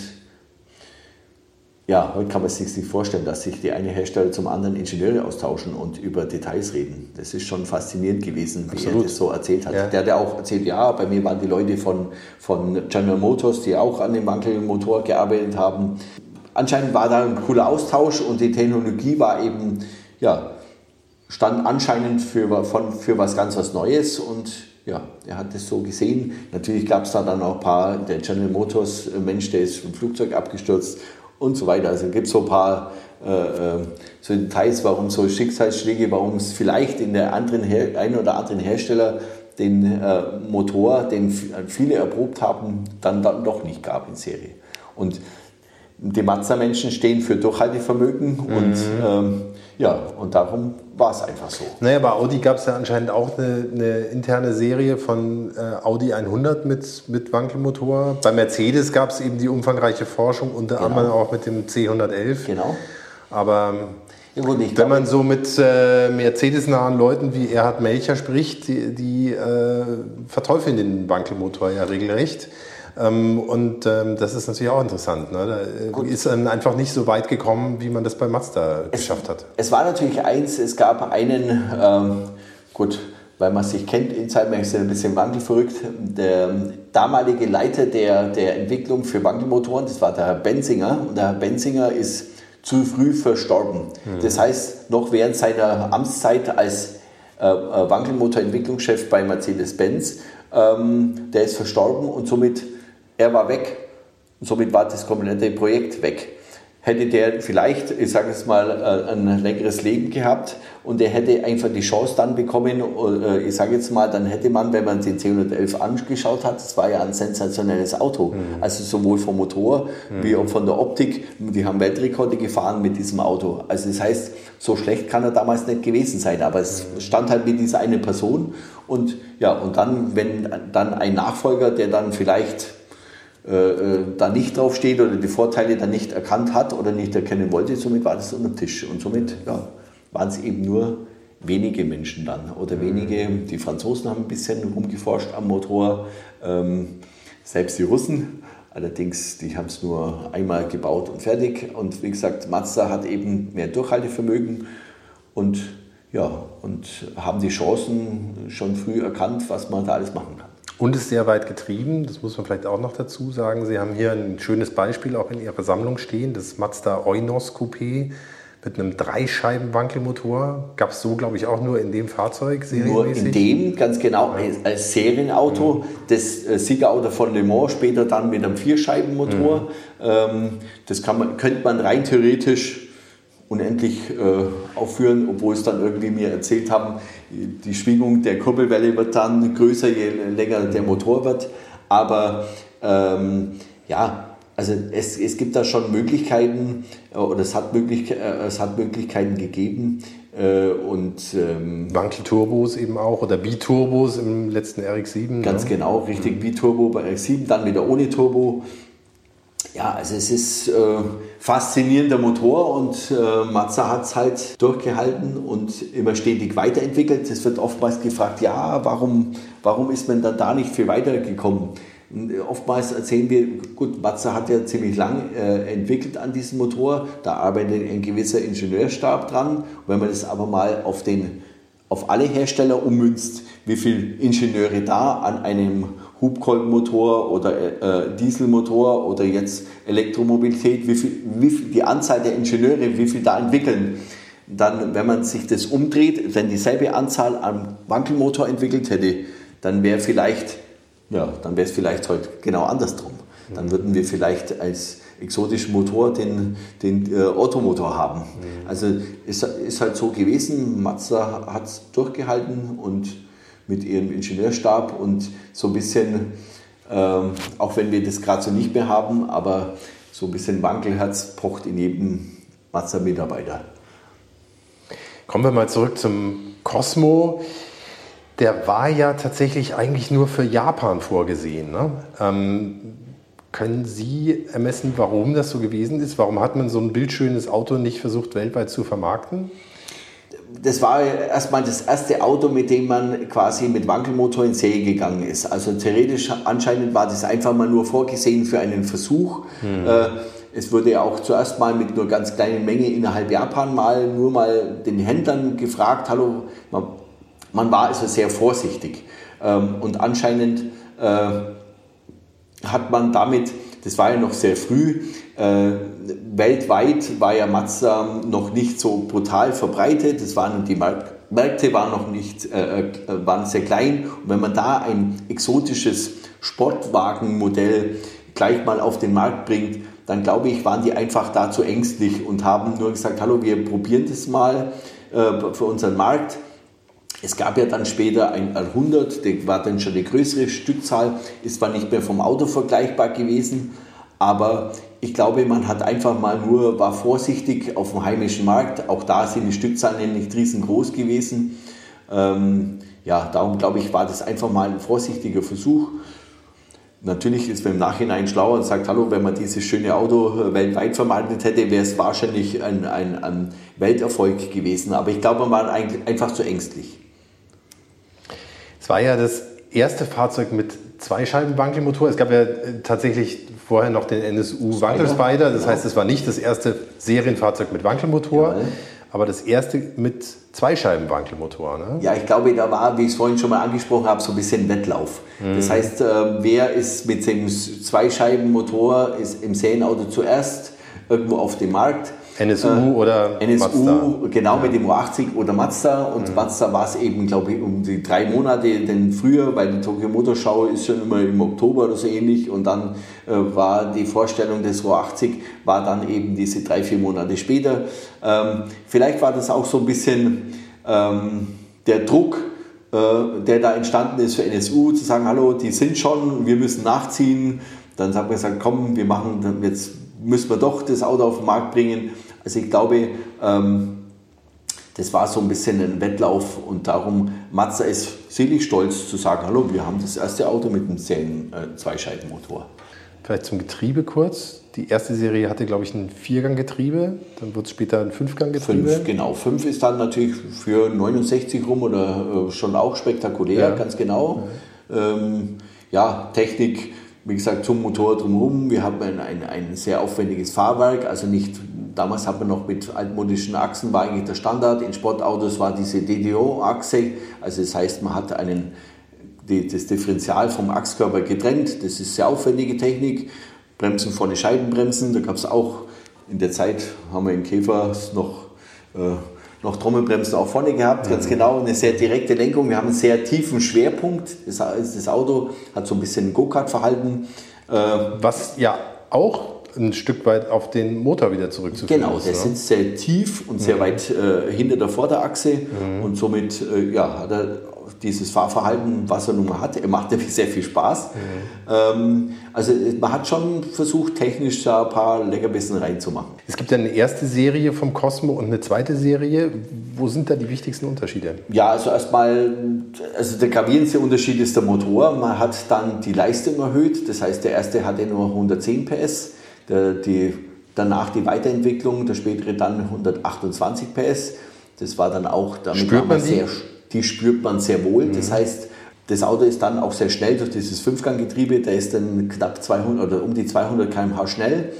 ja, heute kann man sich nicht vorstellen, dass sich die eine Hersteller zum anderen Ingenieure austauschen und über Details reden. Das ist schon faszinierend gewesen, wie Absolut. er das so erzählt hat. Ja. Der hat ja auch erzählt, ja, bei mir waren die Leute von, von General Motors, die auch an dem Wankelmotor gearbeitet haben. Anscheinend war da ein cooler Austausch und die Technologie war eben, ja, stand anscheinend für, von, für was ganz was Neues und ja, er hat das so gesehen. Natürlich gab es da dann auch ein paar, der General Motors Mensch, der ist vom Flugzeug abgestürzt und so weiter. Also es gibt so ein paar äh, äh, so Details, warum so Schicksalsschläge, warum es vielleicht in der anderen Her einen oder anderen Hersteller den äh, Motor, den viele erprobt haben, dann, dann doch nicht gab in Serie. Und die Mazda-Menschen stehen für Durchhaltevermögen mhm. und ähm, Ja, und darum war es einfach so. Naja, bei Audi gab es ja anscheinend auch eine, eine interne Serie von äh, Audi 100 mit, mit Wankelmotor. Bei Mercedes gab es eben die umfangreiche Forschung, unter Genau. anderem auch mit dem C111. Genau. Aber ich wenn man so mit äh, Mercedes-nahen Leuten wie Erhard Melcher spricht, die, die äh, verteufeln den Wankelmotor ja regelrecht. Ähm, und ähm, das ist natürlich auch interessant. Ne? Da äh, ist dann einfach nicht so weit gekommen, wie man das bei Mazda geschafft hat. Es war natürlich eins, es gab einen, ähm, gut, weil man sich kennt, Insider ist ja ein bisschen wankelverrückt, der damalige Leiter der, der Entwicklung für Wankelmotoren, das war der Herr Benzinger. Und der Herr Benzinger ist zu früh verstorben. Das heißt, noch während seiner Amtszeit als äh, äh, Wankelmotorentwicklungschef bei Mercedes-Benz, ähm, der ist verstorben und somit, er war weg. Und somit war das komplette Projekt weg. Hätte der vielleicht, ich sage jetzt mal, äh, ein längeres Leben gehabt und er hätte einfach die Chance dann bekommen, äh, ich sage jetzt mal, dann hätte man, wenn man den C111 angeschaut hat, das war ja ein sensationelles Auto. Also sowohl vom Motor wie auch von der Optik. Die haben Weltrekorde gefahren mit diesem Auto. Also das heißt, so schlecht kann er damals nicht gewesen sein. Aber es stand halt mit dieser eine Person. Und ja, und dann, wenn dann ein Nachfolger, der dann vielleicht da nicht draufsteht oder die Vorteile dann nicht erkannt hat oder nicht erkennen wollte, somit war das unter dem Tisch. Und somit ja, waren es eben nur wenige Menschen dann oder wenige. Die Franzosen haben ein bisschen rumgeforscht am Motor, ähm, selbst die Russen. Allerdings, die haben es nur einmal gebaut und fertig. Und wie gesagt, Mazda hat eben mehr Durchhaltevermögen und, ja, und haben die Chancen schon früh erkannt, was man da alles machen kann. Und ist sehr weit getrieben, das muss man vielleicht auch noch dazu sagen. Sie haben hier ein schönes Beispiel auch in Ihrer Sammlung stehen, das Mazda Eunos Coupé mit einem Dreischeiben-Wankelmotor. Gab es so, glaube ich, auch nur in dem Fahrzeug Nur serienmäßig. in dem, ganz genau, als- als Serienauto. Das äh, Siegerauto von Le Mans, später dann mit einem Vierscheibenmotor. Ähm, das kann man, könnte man rein theoretisch unendlich äh, aufführen, obwohl es dann irgendwie mir erzählt haben, die Schwingung der Kurbelwelle wird dann größer, je länger der Motor wird. Aber ähm, ja, also es, es gibt da schon Möglichkeiten äh, oder es hat, möglich, äh, es hat Möglichkeiten gegeben. Äh, und ähm, Wankelturbos eben auch oder Biturbos im letzten RX-7. Ganz ne? genau, richtig wie Turbo bei R7, dann wieder ohne Turbo. Ja, also es ist äh, faszinierender Motor und äh, Mazda hat es halt durchgehalten und immer stetig weiterentwickelt. Es wird oftmals gefragt, ja, warum, warum ist man dann da nicht viel weitergekommen? Und, äh, Oftmals erzählen wir, gut, Mazda hat ja ziemlich lang äh, entwickelt an diesem Motor, da arbeitet ein gewisser Ingenieurstab dran. Und wenn man das aber mal auf den auf alle Hersteller ummünzt, wie viele Ingenieure da an einem Hubkolbenmotor oder äh, Dieselmotor oder jetzt Elektromobilität, wie viel, wie viel die Anzahl der Ingenieure, wie viel da entwickeln. Dann, wenn man sich das umdreht, wenn dieselbe Anzahl am Wankelmotor entwickelt hätte, dann wäre vielleicht, ja, dann wäre es vielleicht heute genau andersrum. Dann würden wir vielleicht als exotischen Motor den, den äh, Ottomotor haben. Also ist, ist halt so gewesen, Mazda hat es durchgehalten und mit ihrem Ingenieurstab und so ein bisschen, ähm, auch wenn wir das gerade so nicht mehr haben, aber so ein bisschen Wankelherz pocht in jedem Mazda-Mitarbeiter. Kommen wir mal zurück zum Cosmo. Der war ja tatsächlich eigentlich nur für Japan vorgesehen. Ne? Ähm, können Sie ermessen, warum das so gewesen ist? Warum hat man so ein bildschönes Auto nicht versucht, weltweit zu vermarkten? Das war erstmal das erste Auto, mit dem man quasi mit Wankelmotor in Serie gegangen ist. Also theoretisch anscheinend war das einfach mal nur vorgesehen für einen Versuch. Äh, es wurde ja auch zuerst mal mit nur ganz kleinen Menge innerhalb Japan mal nur mal den Händlern gefragt, hallo, man, man war also sehr vorsichtig. Ähm, und anscheinend äh, hat man damit, das war ja noch sehr früh, äh, weltweit war ja Mazda noch nicht so brutal verbreitet. Das waren die Mark Märkte waren noch nicht, äh, äh, waren sehr klein. Und wenn man da ein exotisches Sportwagenmodell gleich mal auf den Markt bringt, dann glaube ich, waren die einfach da zu ängstlich und haben nur gesagt, hallo, wir probieren das mal äh, für unseren Markt. Es gab ja dann später ein 100, der war dann schon eine größere Stückzahl, ist zwar nicht mehr vom Auto vergleichbar gewesen, aber ich glaube, man hat einfach mal nur, war vorsichtig auf dem heimischen Markt. Auch da sind die Stückzahlen nicht riesengroß gewesen. Ähm, ja, darum glaube ich, war das einfach mal ein vorsichtiger Versuch. Natürlich ist man im Nachhinein schlauer und sagt, hallo, wenn man dieses schöne Auto äh, weltweit vermarktet hätte, wäre es wahrscheinlich ein, ein, ein, Welterfolg gewesen. Aber ich glaube, man war einfach zu ängstlich. Es war ja das erste Fahrzeug mit zwei Scheiben Wankelmotor. Es gab ja äh, tatsächlich vorher noch den NSU Wankelspider. Das heißt, es war nicht das erste Serienfahrzeug mit Wankelmotor. Ja aber das erste mit Zweischeiben-Wankelmotor. Ne? Ja, ich glaube, da war, wie ich es vorhin schon mal angesprochen habe, so ein bisschen Wettlauf. Mhm. Das heißt, äh, wer ist mit dem Zweischeibenmotor ist im Serienauto zuerst irgendwo auf dem Markt? NSU äh, oder NSU, Mazda. genau ja. mit dem U80 oder Mazda. Und mhm. Mazda war es eben, glaube ich, um die drei Monate, denn früher, weil die Tokyo Motor Show ist schon immer im Oktober oder so ähnlich. Und dann äh, war die Vorstellung des U80, war dann eben diese drei, vier Monate später. Ähm, vielleicht war das auch so ein bisschen ähm, der Druck, äh, der da entstanden ist für NSU, zu sagen, hallo, die sind schon, wir müssen nachziehen. Dann hat man gesagt, komm, wir machen jetzt müssen wir doch das Auto auf den Markt bringen. Also ich glaube, ähm, das war so ein bisschen ein Wettlauf und darum, Mazda ist selig stolz zu sagen, hallo, wir haben das erste Auto mit einem äh, Zweischeibenmotor. Vielleicht zum Getriebe kurz. Die erste Serie hatte, glaube ich, ein Vierganggetriebe, dann wird es später ein Fünfganggetriebe. Fünf, genau. Fünf ist dann natürlich für 69 rum oder äh, schon auch spektakulär, ja. ganz genau. Ja. Ähm, ja, Technik wie gesagt, zum Motor drumherum. Wir haben ein, ein, ein, sehr aufwendiges Fahrwerk, also nicht, damals hat man noch mit altmodischen Achsen, war eigentlich der Standard. In Sportautos war diese DDO-Achse, also das heißt, man hat einen, die, das Differential vom Achskörper getrennt. Das ist sehr aufwendige Technik. Bremsen vorne Scheibenbremsen, da gab es auch in der Zeit, haben wir in Käfer noch äh, noch Trommelbremsen auch vorne gehabt, ganz mhm. genau, eine sehr direkte Lenkung. Wir haben einen sehr tiefen Schwerpunkt. Das, das Auto hat so ein bisschen Go-Kart-Verhalten. Äh, Was ja auch ein Stück weit auf den Motor wieder zurückzuführen genau, ist. Genau, der ne? sitzt sehr tief und sehr mhm. weit äh, hinter der Vorderachse mhm. und somit äh, ja, hat er dieses Fahrverhalten, was er nun mal hat. Er macht nämlich sehr viel Spaß. Mhm. Ähm, also man hat schon versucht, technisch da ein paar Leckerbissen reinzumachen. Es gibt ja eine erste Serie vom Cosmo und eine zweite Serie. Wo sind da die wichtigsten Unterschiede? Ja, also erstmal, also der gravierendste Unterschied ist der Motor. Man hat dann die Leistung erhöht. Das heißt, der erste hatte nur 110 PS. Der, die, danach die Weiterentwicklung, der spätere dann 128 PS. Das war dann auch damit Spürt man sehr die spürt man sehr wohl. Mhm. Das heißt, das Auto ist dann auch sehr schnell durch dieses Fünfganggetriebe, der ist dann knapp 200 oder um die 200 km/h schnell.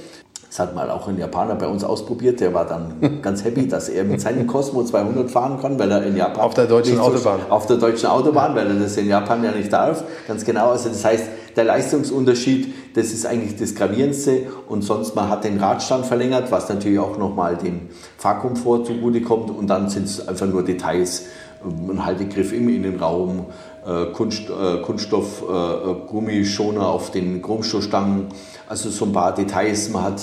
Das hat mal auch ein Japaner bei uns ausprobiert, der war dann ganz happy, dass er mit seinem Cosmo 200 fahren kann, weil er in Japan... Auf der deutschen Autobahn. So, auf der deutschen Autobahn, weil er das in Japan ja nicht darf. Ganz genau, also das heißt, der Leistungsunterschied, das ist eigentlich das Gravierendste und sonst man hat den Radstand verlängert, was natürlich auch nochmal dem Fahrkomfort zugutekommt und dann sind es einfach nur Details, ein Haltegriff im Innenraum, äh, Kunst, äh, Kunststoff, äh, Gummischoner auf den Chromstoßstangen, also so ein paar Details. Man hat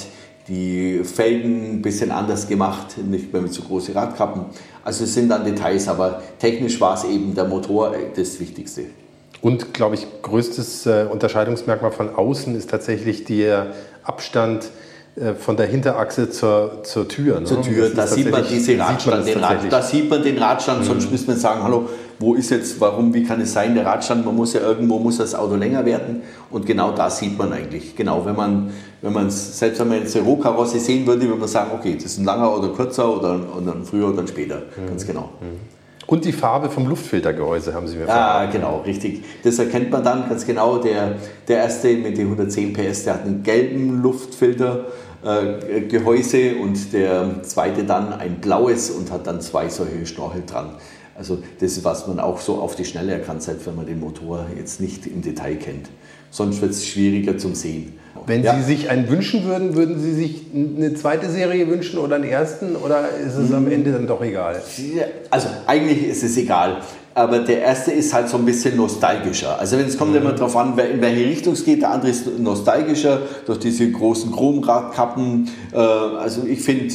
die Felgen ein bisschen anders gemacht, nicht mehr mit so großen Radkappen. Also es sind dann Details, aber technisch war es eben der Motor das Wichtigste. Und, glaube ich, größtes äh, Unterscheidungsmerkmal von außen ist tatsächlich der Abstand von der Hinterachse zur, zur Tür. Ne? Zur Tür, da sieht man diese Radstand, den Rad, da sieht man den Radstand, mhm. sonst müsste man sagen, hallo, wo ist jetzt, warum, wie kann es sein, der Radstand, man muss ja irgendwo, muss das Auto länger werden und genau da sieht man eigentlich, genau, wenn man, wenn man selbst wenn man jetzt eine Rohkarosse sehen würde, würde man sagen, okay, das ist ein langer oder kürzer oder, oder ein früher oder ein später, mhm. ganz genau. Mhm. Und die Farbe vom Luftfiltergehäuse haben Sie mir verraten. Ja, genau, richtig. Das erkennt man dann ganz genau. Der, der erste mit den 110 PS, der hat einen gelben Luftfiltergehäuse äh, und der zweite dann ein blaues und hat dann zwei solche Schnorchel dran. Also das ist, was man auch so auf die Schnelle erkannt, selbst wenn man den Motor jetzt nicht im Detail kennt. Sonst wird es schwieriger zum Sehen. Wenn ja. Sie sich einen wünschen würden, würden Sie sich eine zweite Serie wünschen oder einen ersten oder ist es am Ende dann doch egal? Also eigentlich ist es egal. Aber der erste ist halt so ein bisschen nostalgischer. Also wenn es kommt mhm. immer darauf an, in welche Richtung es geht. Der andere ist nostalgischer durch diese großen Chromradkappen. Äh, also ich finde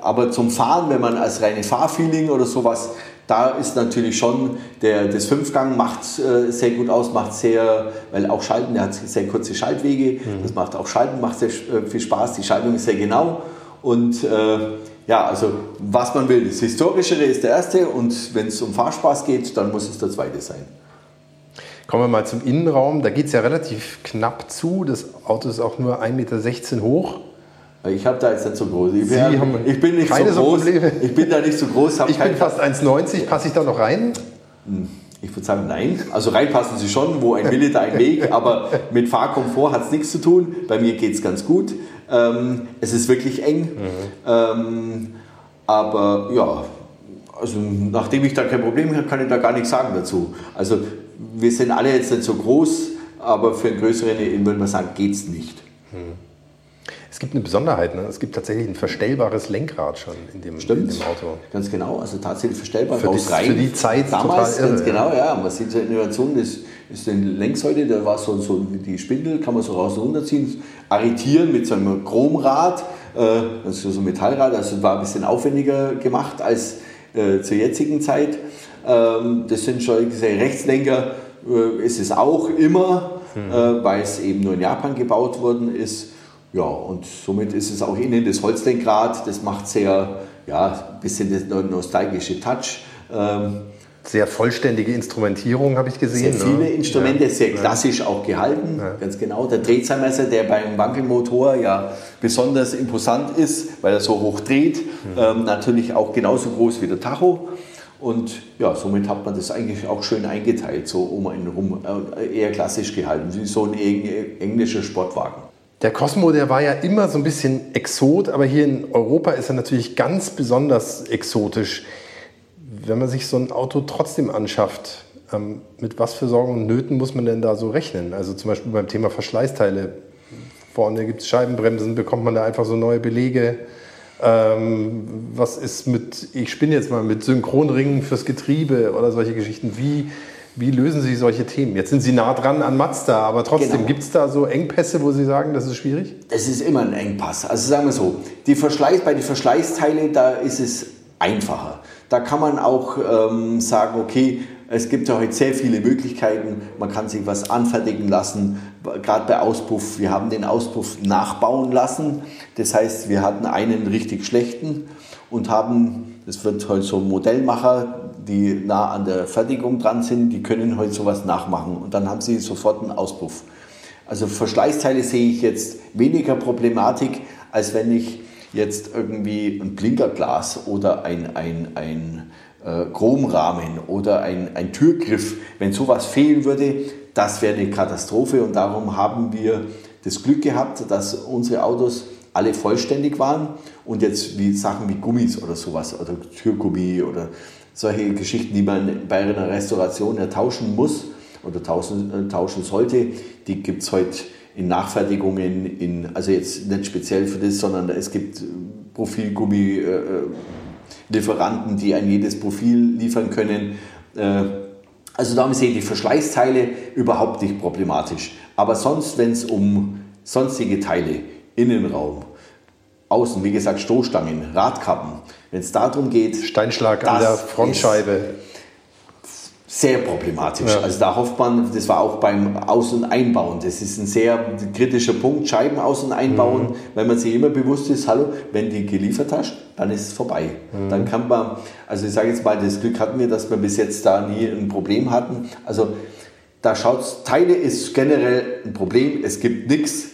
aber zum Fahren, wenn man als reine Fahrfeeling oder sowas, da ist natürlich schon der, das Fünfgang macht äh, sehr gut aus, macht sehr, weil auch Schalten, der hat sehr kurze Schaltwege, mhm. das macht auch Schalten, macht sehr äh, viel Spaß, die Schaltung ist sehr genau. Und äh, ja, also was man will, das Historischere ist der erste. Und wenn es um Fahrspaß geht, dann muss es der zweite sein. Kommen wir mal zum Innenraum, da geht es ja relativ knapp zu, das Auto ist auch nur 1,16 Meter hoch. Ich habe da jetzt nicht so groß. Ich bin, ich bin nicht so groß. Probleme. Ich bin da nicht so groß. Ich bin fast 1,90. Passe ich da noch rein? Hm, ich würde sagen, nein. Also reinpassen Sie schon, wo ein Wille, da ein Weg. Aber mit Fahrkomfort hat es nichts zu tun. Bei mir geht es ganz gut. Ähm, es ist wirklich eng. Mhm. Ähm, aber ja, also nachdem ich da kein Problem habe, kann ich da gar nichts sagen dazu. Also wir sind alle jetzt nicht so groß, aber für einen größeren, würde man sagen, geht es nicht. Mhm. Es gibt eine Besonderheit, ne? es gibt tatsächlich ein verstellbares Lenkrad schon in dem, Stimmt. In dem Auto. Ganz genau, also tatsächlich verstellbar. Für, die, für die Zeit damals, irre, ganz genau, ja. Man sieht so Innovation, das ist eine Längssäule, da war so, so die Spindel, kann man so raus und runterziehen, arretieren mit so einem Chromrad, äh, ist so ein Metallrad, also war ein bisschen aufwendiger gemacht als äh, zur jetzigen Zeit. Ähm, das sind schon diese Rechtslenker, äh, ist es auch immer, hm. äh, weil es eben nur in Japan gebaut worden ist. Ja, und somit ist es auch innen das Holzlenkrad, das macht sehr, ja, ein bisschen das nostalgische Touch. Ähm, sehr vollständige Instrumentierung habe ich gesehen. Sehr viele ne? Instrumente, ja. sehr klassisch ja. auch gehalten, ja. ganz genau. Der Drehzahlmesser, der beim Wankelmotor ja besonders imposant ist, weil er so hoch dreht, mhm. ähm, natürlich auch genauso groß wie der Tacho. Und ja, somit hat man das eigentlich auch schön eingeteilt, so um einen rum, äh, eher klassisch gehalten, wie so ein englischer Sportwagen. Der Cosmo, der war ja immer so ein bisschen Exot, aber hier in Europa ist er natürlich ganz besonders exotisch. Wenn man sich so ein Auto trotzdem anschafft, ähm, mit was für Sorgen und Nöten muss man denn da so rechnen? Also zum Beispiel beim Thema Verschleißteile. Vorne gibt es Scheibenbremsen, bekommt man da einfach so neue Belege. Ähm, was ist mit, ich spinne jetzt mal mit Synchronringen fürs Getriebe oder solche Geschichten. Wie, wie lösen Sie solche Themen? Jetzt sind Sie nah dran an Mazda, aber trotzdem, genau. gibt es da so Engpässe, wo Sie sagen, das ist schwierig? Das ist immer ein Engpass. Also sagen wir so, die Verschleiß, bei den Verschleißteilen, da ist es einfacher. Da kann man auch ähm, sagen, okay, es gibt ja heute sehr viele Möglichkeiten. Man kann sich was anfertigen lassen, gerade bei Auspuff. Wir haben den Auspuff nachbauen lassen. Das heißt, wir hatten einen richtig schlechten und haben, das wird heute so Modellmacher, die nah an der Fertigung dran sind, die können heute sowas nachmachen. Und dann haben sie sofort einen Auspuff. Also Verschleißteile sehe ich jetzt weniger Problematik, als wenn ich jetzt irgendwie ein Blinkerglas oder ein, ein, ein äh, Chromrahmen oder ein, ein Türgriff, wenn sowas fehlen würde, das wäre eine Katastrophe. Und darum haben wir das Glück gehabt, dass unsere Autos alle vollständig waren. Und jetzt wie Sachen wie Gummis oder sowas oder Türgummi oder solche Geschichten, die man bei einer Restauration ja tauschen muss oder tauschen, äh, tauschen sollte, die gibt es heute in Nachfertigungen, in, also jetzt nicht speziell für das, sondern es gibt Profilgummi-Lieferanten, die ein jedes Profil liefern können. Äh, also damit sehen die Verschleißteile überhaupt nicht problematisch. Aber sonst, wenn es um sonstige Teile, Innenraum, Außen, wie gesagt, Stoßstangen, Radkappen, wenn es darum geht. Steinschlag an der Frontscheibe. Sehr problematisch. Ja. Also da hofft man, das war auch beim Aus- und Einbauen. Das ist ein sehr kritischer Punkt, Scheiben aus- und einbauen, mhm. wenn man sich immer bewusst ist, hallo, wenn die geliefert hast, dann ist es vorbei. Mhm. Dann kann man, also ich sage jetzt mal, das Glück hatten wir, dass wir bis jetzt da nie ein Problem hatten. Also da schaut Teile ist generell ein Problem. Es gibt nichts,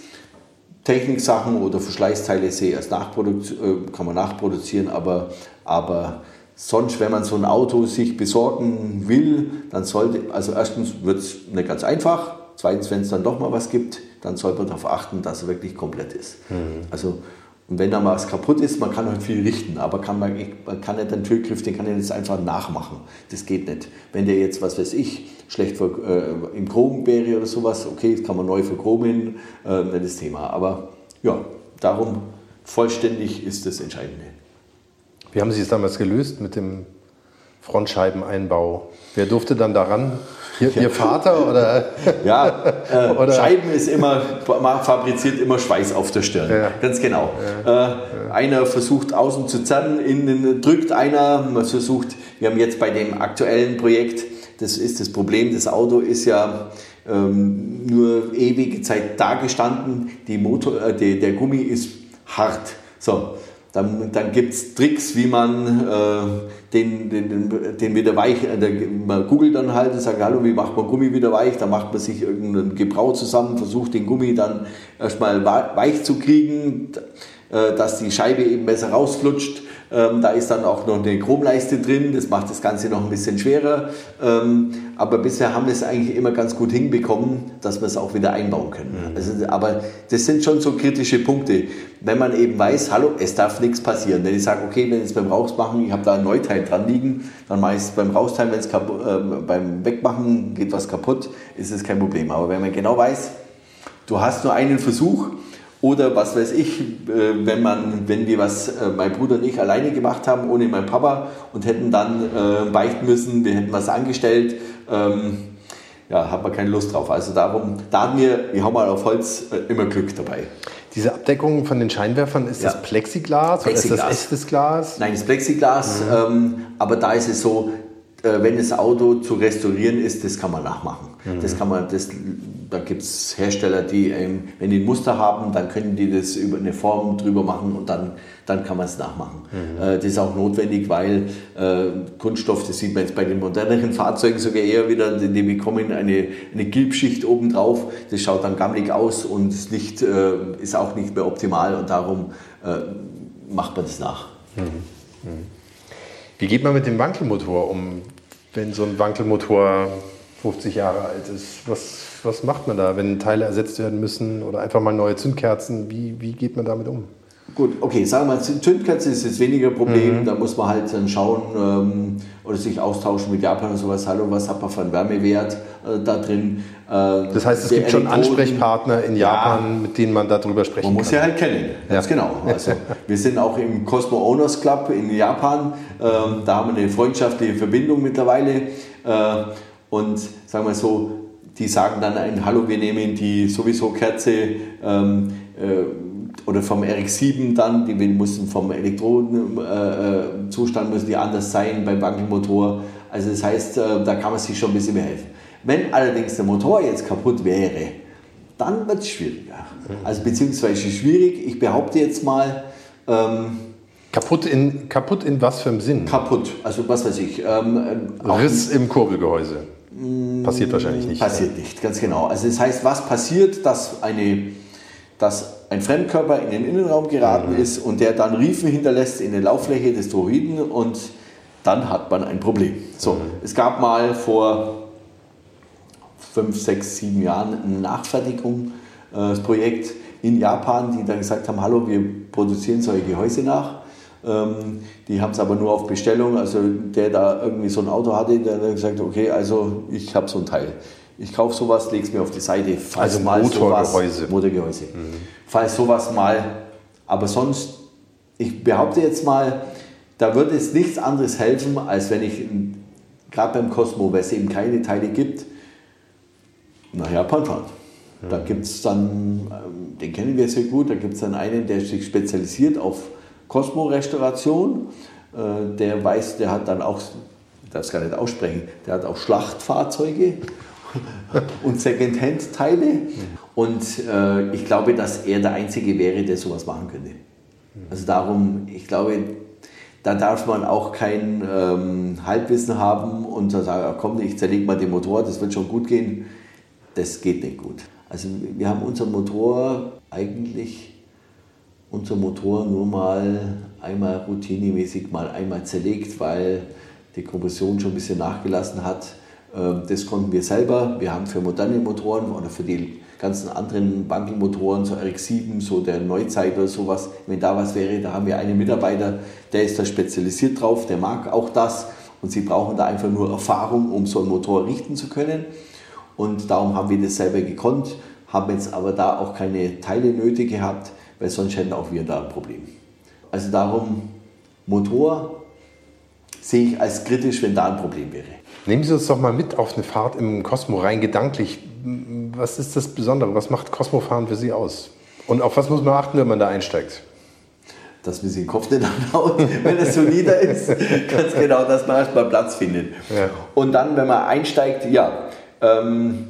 Techniksachen oder Verschleißteile sehe erst nachproduzieren, äh, kann man nachproduzieren, aber, aber sonst, wenn man so ein Auto sich besorgen will, dann sollte, also erstens wird es nicht ganz einfach, zweitens, wenn es dann doch mal was gibt, dann sollte man darauf achten, dass er wirklich komplett ist. Mhm. Also und wenn da mal was kaputt ist, man kann halt viel richten, aber kann man, man kann nicht den Türgriff, den kann ich jetzt einfach nachmachen. Das geht nicht. Wenn der jetzt, was weiß ich, schlecht für, äh, im Chrom wäre oder sowas, okay, das kann man neu verchromen, äh, nicht das Thema. Aber ja, darum vollständig ist das Entscheidende. Wie haben Sie es damals gelöst mit dem Frontscheibeneinbau? Wer durfte dann daran? Ihr, Ihr Vater oder? ja, äh, oder? Scheiben ist immer, fabriziert immer Schweiß auf der Stirn. Ja. Ganz genau. Ja. Äh, einer versucht außen zu zerren, innen drückt einer, man versucht, wir haben jetzt bei dem aktuellen Projekt, das ist das Problem, das Auto ist ja ähm, nur ewige Zeit dagestanden, die Motor, äh, die, der Gummi ist hart. So, dann, dann gibt es Tricks, wie man äh, den, den, den, wieder weich, äh, man googelt dann halt und sagt, hallo, wie macht man Gummi wieder weich? Da macht man sich irgendein Gebrauch zusammen, versucht den Gummi dann erstmal weich zu kriegen, äh, dass die Scheibe eben besser rausflutscht. Ähm, da ist dann auch noch eine Chromleiste drin, das macht das Ganze noch ein bisschen schwerer. Ähm, aber bisher haben wir es eigentlich immer ganz gut hinbekommen, dass wir es auch wieder einbauen können. Mhm. Also, aber das sind schon so kritische Punkte. Wenn man eben weiß, hallo, es darf nichts passieren. Wenn ich sage, okay, wenn ich es beim Rausmachen, ich habe da ein Neuteil dran liegen, dann mache ich es beim Rausteilen, wenn es äh, beim Wegmachen geht was kaputt, ist es kein Problem. Aber wenn man genau weiß, du hast nur einen Versuch, oder was weiß ich, äh, wenn, man, wenn wir was, äh, mein Bruder und ich alleine gemacht haben, ohne meinen Papa und hätten dann äh, beichten müssen, wir hätten was angestellt, ähm, ja, hat man keine Lust drauf. Also darum, da haben wir, wir haben mal auf Holz immer Glück dabei. Diese Abdeckung von den Scheinwerfern, ist ja. das Plexiglas, Plexiglas, oder ist das echtes Glas? Nein, das Plexiglas, mhm. ähm, aber da ist es so, äh, wenn das Auto zu restaurieren ist, das kann man nachmachen. Mhm. Das kann man, das, da gibt es Hersteller, die, ähm, wenn die ein Muster haben, dann können die das über eine Form drüber machen und dann, dann kann man es nachmachen. Mhm. Äh, das ist auch notwendig, weil äh, Kunststoff, das sieht man jetzt bei den moderneren Fahrzeugen sogar eher wieder, die bekommen eine, eine Gilbschicht obendrauf. Das schaut dann gammelig aus und ist, nicht, äh, ist auch nicht mehr optimal und darum äh, macht man das nach. Mhm. mhm. Wie geht man mit dem Wankelmotor um, wenn so ein Wankelmotor 50 Jahre alt ist? Was, was macht man da, wenn Teile ersetzt werden müssen oder einfach mal neue Zündkerzen? Wie, wie geht man damit um? Gut, okay, sagen wir mal, Zündkerze ist jetzt weniger Problem. Mhm. Da muss man halt dann schauen ähm, oder sich austauschen mit Japan und sowas. Hallo, was hat man für einen Wärmewert äh, da drin? Äh, das heißt, es gibt schon Ansprechpartner in Japan, ja, mit denen man darüber sprechen kann. Man muss ja halt kennen, ganz ja. genau. Also, wir sind auch im Cosmo Owners Club in Japan. Ähm, da haben wir eine freundschaftliche Verbindung mittlerweile. Äh, und sagen wir so, die sagen dann ein Hallo, wir nehmen die sowieso Kerze. Ähm, äh, oder vom RX7 dann, die müssen vom Elektrodenzustand äh, müssen die anders sein beim Wankelmotor. Also das heißt, äh, da kann man sich schon ein bisschen mehr helfen. Wenn allerdings der Motor jetzt kaputt wäre, dann wird es schwieriger. Also beziehungsweise schwierig, ich behaupte jetzt mal. Ähm, kaputt, in, kaputt in was für einem Sinn? Kaputt, also was weiß ich. Ähm, Riss im Kurbelgehäuse. Passiert wahrscheinlich nicht. Passiert ja. nicht, ganz genau. Also das heißt, was passiert, dass eine dass ein Fremdkörper in den Innenraum geraten mhm. ist und der dann Riefen hinterlässt in der Lauffläche des Droiden und dann hat man ein Problem. So, mhm. es gab mal vor fünf, sechs, sieben Jahren ein Nachfertigungsprojekt in Japan, die dann gesagt haben, hallo, wir produzieren solche Gehäuse nach. Ähm, die haben es aber nur auf Bestellung. Also der da irgendwie so ein Auto hatte, der hat gesagt, okay, also ich habe so ein Teil. Ich kaufe sowas, lege es mir auf die Seite, falls also mal Motorgehäuse. Sowas, Motorgehäuse. Mhm. Falls sowas mal, aber sonst, ich behaupte jetzt mal, da würde es nichts anderes helfen, als wenn ich, gerade beim Cosmo, weil es eben keine Teile gibt, nach Japan fahren. Mhm. Da gibt es dann, ähm, den kennen wir sehr gut, da gibt es dann einen, der sich spezialisiert auf Cosmo-Restauration. Äh, der weiß, der hat dann auch, ich darf es gar nicht aussprechen, der hat auch Schlachtfahrzeuge und Secondhand-Teile. Und äh, ich glaube, dass er der Einzige wäre, der sowas machen könnte. Also darum, ich glaube, da darf man auch kein ähm, Halbwissen haben und sagen, komm, ich zerlege mal den Motor, das wird schon gut gehen. Das geht nicht gut. Also wir haben unseren Motor eigentlich, unser Motor nur mal einmal routinemäßig mal einmal zerlegt, weil die Kompression schon ein bisschen nachgelassen hat. Ähm, das konnten wir selber. Wir haben für moderne Motoren oder für die ganzen anderen Bankelmotoren, so RX7, so der Neuzeit oder sowas, wenn da was wäre, da haben wir einen Mitarbeiter, der ist da spezialisiert drauf, der mag auch das und sie brauchen da einfach nur Erfahrung, um so einen Motor richten zu können. Und darum haben wir das selber gekonnt, haben jetzt aber da auch keine Teile nötig gehabt, weil sonst hätten auch wir da ein Problem. Also darum, Motor sehe ich als kritisch, wenn da ein Problem wäre. Nehmen Sie uns doch mal mit auf eine Fahrt im Cosmo rein gedanklich. Was ist das Besondere? Was macht Cosmo-Fahren für Sie aus? Und auf was muss man achten, wenn man da einsteigt? Dass man sich den Kopf nicht anhaut, wenn es so nieder ist. Ganz genau, dass man erstmal Platz findet. Ja. Und dann, wenn man einsteigt, ja, ähm,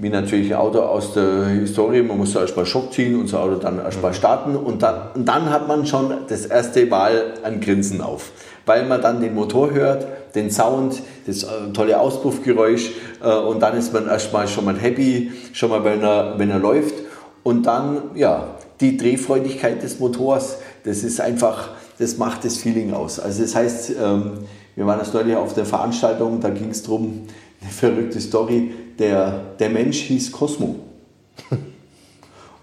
wie natürlich ein Auto aus der Historie, man muss erstmal Schock ziehen und so Auto dann erstmal starten und dann, und dann hat man schon das erste Mal ein Grinsen auf, weil man dann den Motor hört, den Sound, das äh, tolle Auspuffgeräusch äh, und dann ist man erstmal schon mal happy, schon mal wenn er, wenn er läuft. Und dann, ja, die Drehfreudigkeit des Motors, das ist einfach, das macht das Feeling aus. Also das heißt, ähm, wir waren das neulich auf der Veranstaltung, da ging es darum, eine verrückte Story, der, der Mensch hieß Cosmo.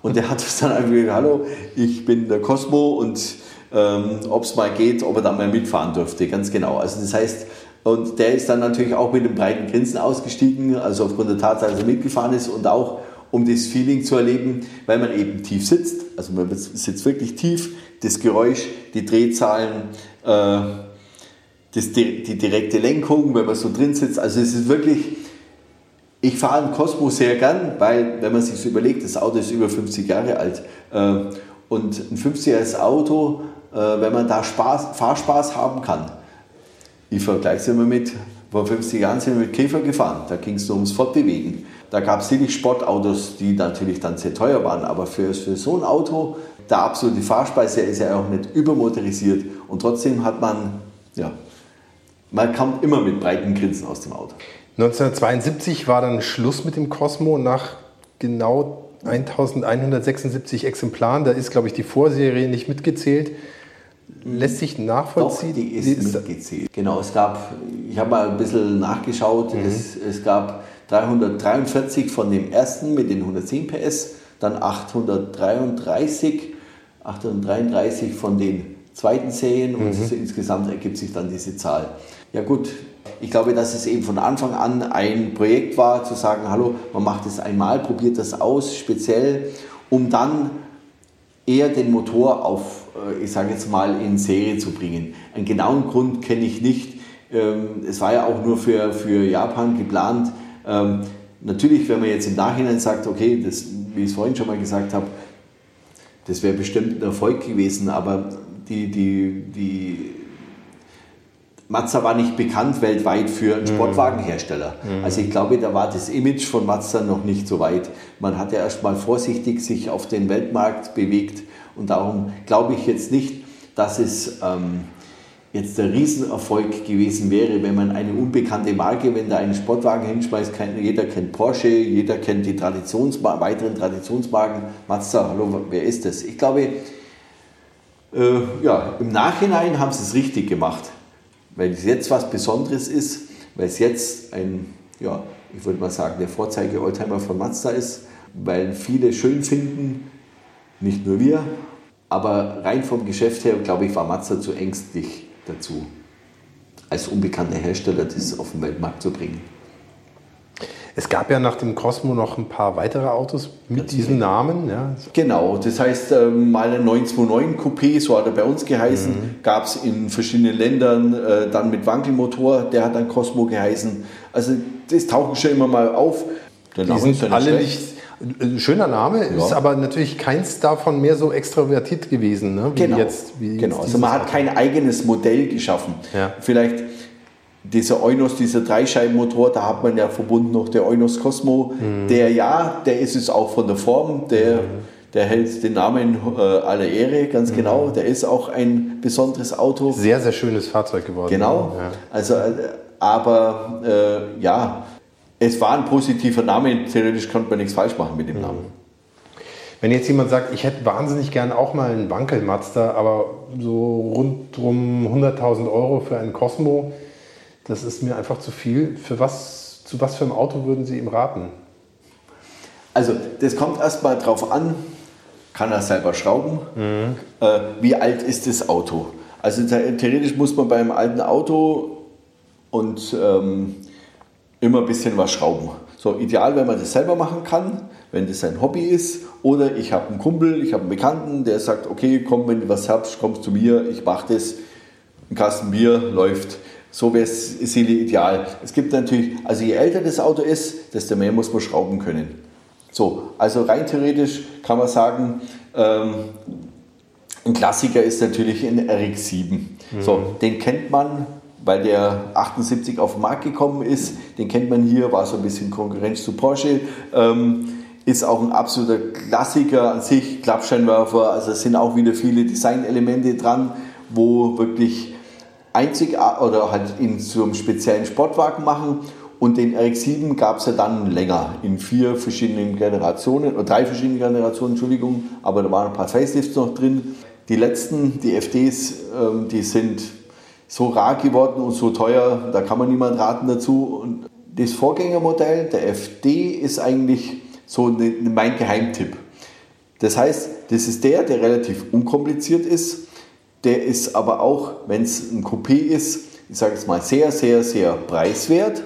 Und der hat uns dann einfach gesagt, hallo, ich bin der Cosmo und ähm, ob es mal geht, ob er da mal mitfahren dürfte, ganz genau. Also das heißt, und der ist dann natürlich auch mit einem breiten Grinsen ausgestiegen, also aufgrund der Tatsache, dass er mitgefahren ist und auch um das Feeling zu erleben, weil man eben tief sitzt, also man sitzt wirklich tief, das Geräusch, die Drehzahlen, äh, das, die direkte Lenkung, wenn man so drin sitzt, also es ist wirklich, ich fahre einen Cosmo sehr gern, weil, wenn man sich so überlegt, das Auto ist über 50 Jahre alt äh, und ein 50-jähriges Auto, äh, wenn man da Spaß, Fahrspaß haben kann. Ich vergleiche es immer mit, vor 50 Jahren sind wir mit Käfer gefahren, da ging es nur ums Fortbewegen. Da gab es sicherlich Sportautos, die natürlich dann sehr teuer waren, aber für, für so ein Auto, der absolute Fahrspeise ist ja auch nicht übermotorisiert und trotzdem hat man, ja, man kommt immer mit breiten Grinsen aus dem Auto. 1972 war dann Schluss mit dem Cosmo nach genau 1176 Exemplaren. Da ist, glaube ich, die Vorserie nicht mitgezählt. Lässt sich nachvollziehen? Doch, die ist, die ist mitgezählt. Genau, es gab, ich habe mal ein bisschen nachgeschaut, mhm. es, es gab 343 von dem ersten mit den 110 PS, dann 833, 833 von den zweiten Serien und mhm. insgesamt ergibt sich dann diese Zahl. Ja gut, ich glaube, dass es eben von Anfang an ein Projekt war, zu sagen, hallo, man macht es einmal, probiert das aus, speziell, um dann eher den Motor auf, äh, ich sage jetzt mal, in Serie zu bringen. Einen genauen Grund kenne ich nicht. Ähm, es war ja auch nur für, für Japan geplant. Ähm, natürlich, wenn man jetzt im Nachhinein sagt, okay, das, wie ich es vorhin schon mal gesagt habe, das wäre bestimmt ein Erfolg gewesen, aber die, die, die Mazda war nicht bekannt weltweit für einen mhm. Sportwagenhersteller. Mhm. Also ich glaube, da war das Image von Mazda noch nicht so weit. Man hat ja erst mal vorsichtig sich auf den Weltmarkt bewegt und darum glaube ich jetzt nicht, dass es ähm, jetzt der Riesenerfolg gewesen wäre, wenn man eine unbekannte Marke, wenn da einen Sportwagen hinschmeißt, kennt, jeder kennt Porsche, jeder kennt die Traditionsmar weiteren Traditionsmarken, Mazda, hallo, wer ist das? Ich glaube, äh, ja, im Nachhinein haben sie es richtig gemacht weil es jetzt was Besonderes ist, weil es jetzt ein, ja, ich würde mal sagen, der Vorzeige-Oldtimer von Mazda ist, weil viele schön finden, nicht nur wir, aber rein vom Geschäft her, glaube ich, war Mazda zu ängstlich dazu, als unbekannter Hersteller das auf den Weltmarkt zu bringen. Es gab ja nach dem Cosmo noch ein paar weitere Autos mit diesem Namen. Ja. Genau, das heißt ähm, mal ein 929 Coupé, so hat er bei uns geheißen, mhm. gab es in verschiedenen Ländern, äh, dann mit Wankelmotor, der hat dann Cosmo geheißen. Also das tauchen schon immer mal auf. Der Die sind alle nicht ein schöner Name, ja. ist aber natürlich keins davon mehr so extrovertiert gewesen, ne? wie genau. jetzt. Wie genau, also man hat kein eigenes Modell geschaffen. Ja. Vielleicht dieser Eunos, dieser Dreischeibenmotor, da hat man ja verbunden noch der Eunos Cosmo, mhm. der ja, der ist es auch von der Form, der, mhm. der hält den Namen äh, aller Ehre, ganz mhm. genau, der ist auch ein besonderes Auto. Sehr, sehr schönes Fahrzeug geworden. Genau, ja. also, äh, aber äh, ja, es war ein positiver Name, theoretisch konnte man nichts falsch machen mit dem mhm. Namen. Wenn jetzt jemand sagt, ich hätte wahnsinnig gern auch mal einen Wankel Mazda, aber so rund um 100.000 Euro für einen Cosmo, das ist mir einfach zu viel. Für was, zu was für einem Auto würden Sie ihm raten? Also, das kommt erstmal drauf an, kann er selber schrauben? Mhm. Äh, wie alt ist das Auto? Also, theoretisch muss man beim alten Auto und ähm, immer ein bisschen was schrauben. So, ideal, wenn man das selber machen kann, wenn das ein Hobby ist. Oder ich habe einen Kumpel, ich habe einen Bekannten, der sagt, okay, komm, wenn du was hast, kommst zu mir, ich mache das. Ein Kasten Bier läuft So wäre es ideal. Es gibt natürlich, also je älter das Auto ist, desto mehr muss man schrauben können. So, also rein theoretisch kann man sagen, ähm, ein Klassiker ist natürlich ein RX-7. Mhm. So, den kennt man, weil der 78 auf den Markt gekommen ist. Den kennt man hier, war so ein bisschen Konkurrenz zu Porsche. Ähm, ist auch ein absoluter Klassiker an sich, Klappscheinwerfer. Also es sind auch wieder viele Designelemente dran, wo wirklich einzig oder halt so einem speziellen Sportwagen machen. Und den RX-7 gab es ja dann länger, in vier verschiedenen Generationen, oder drei verschiedenen Generationen, Entschuldigung, aber da waren ein paar Facelifts noch drin. Die letzten, die FDs, ähm, die sind so rar geworden und so teuer, da kann man niemand raten dazu. Und das Vorgängermodell, der FD, ist eigentlich so mein Geheimtipp. Das heißt, das ist der, der relativ unkompliziert ist. Der ist aber auch, wenn es ein Coupé ist, ich sage jetzt mal sehr, sehr, sehr preiswert.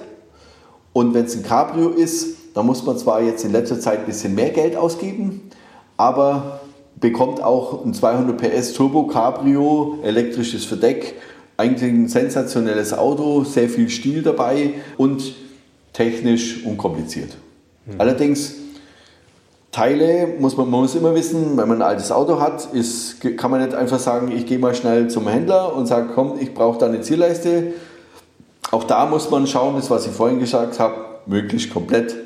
Und wenn es ein Cabrio ist, dann muss man zwar jetzt in letzter Zeit ein bisschen mehr Geld ausgeben, aber bekommt auch ein 200 PS Turbo Cabrio, elektrisches Verdeck, eigentlich ein sensationelles Auto, sehr viel Stil dabei und technisch unkompliziert. Mhm. Allerdings Teile muss man, man muss immer wissen, wenn man ein altes Auto hat, ist, kann man nicht einfach sagen, ich gehe mal schnell zum Händler und sage, komm, ich brauche da eine Zielleiste. Auch da muss man schauen, das was ich vorhin gesagt habe, möglichst komplett.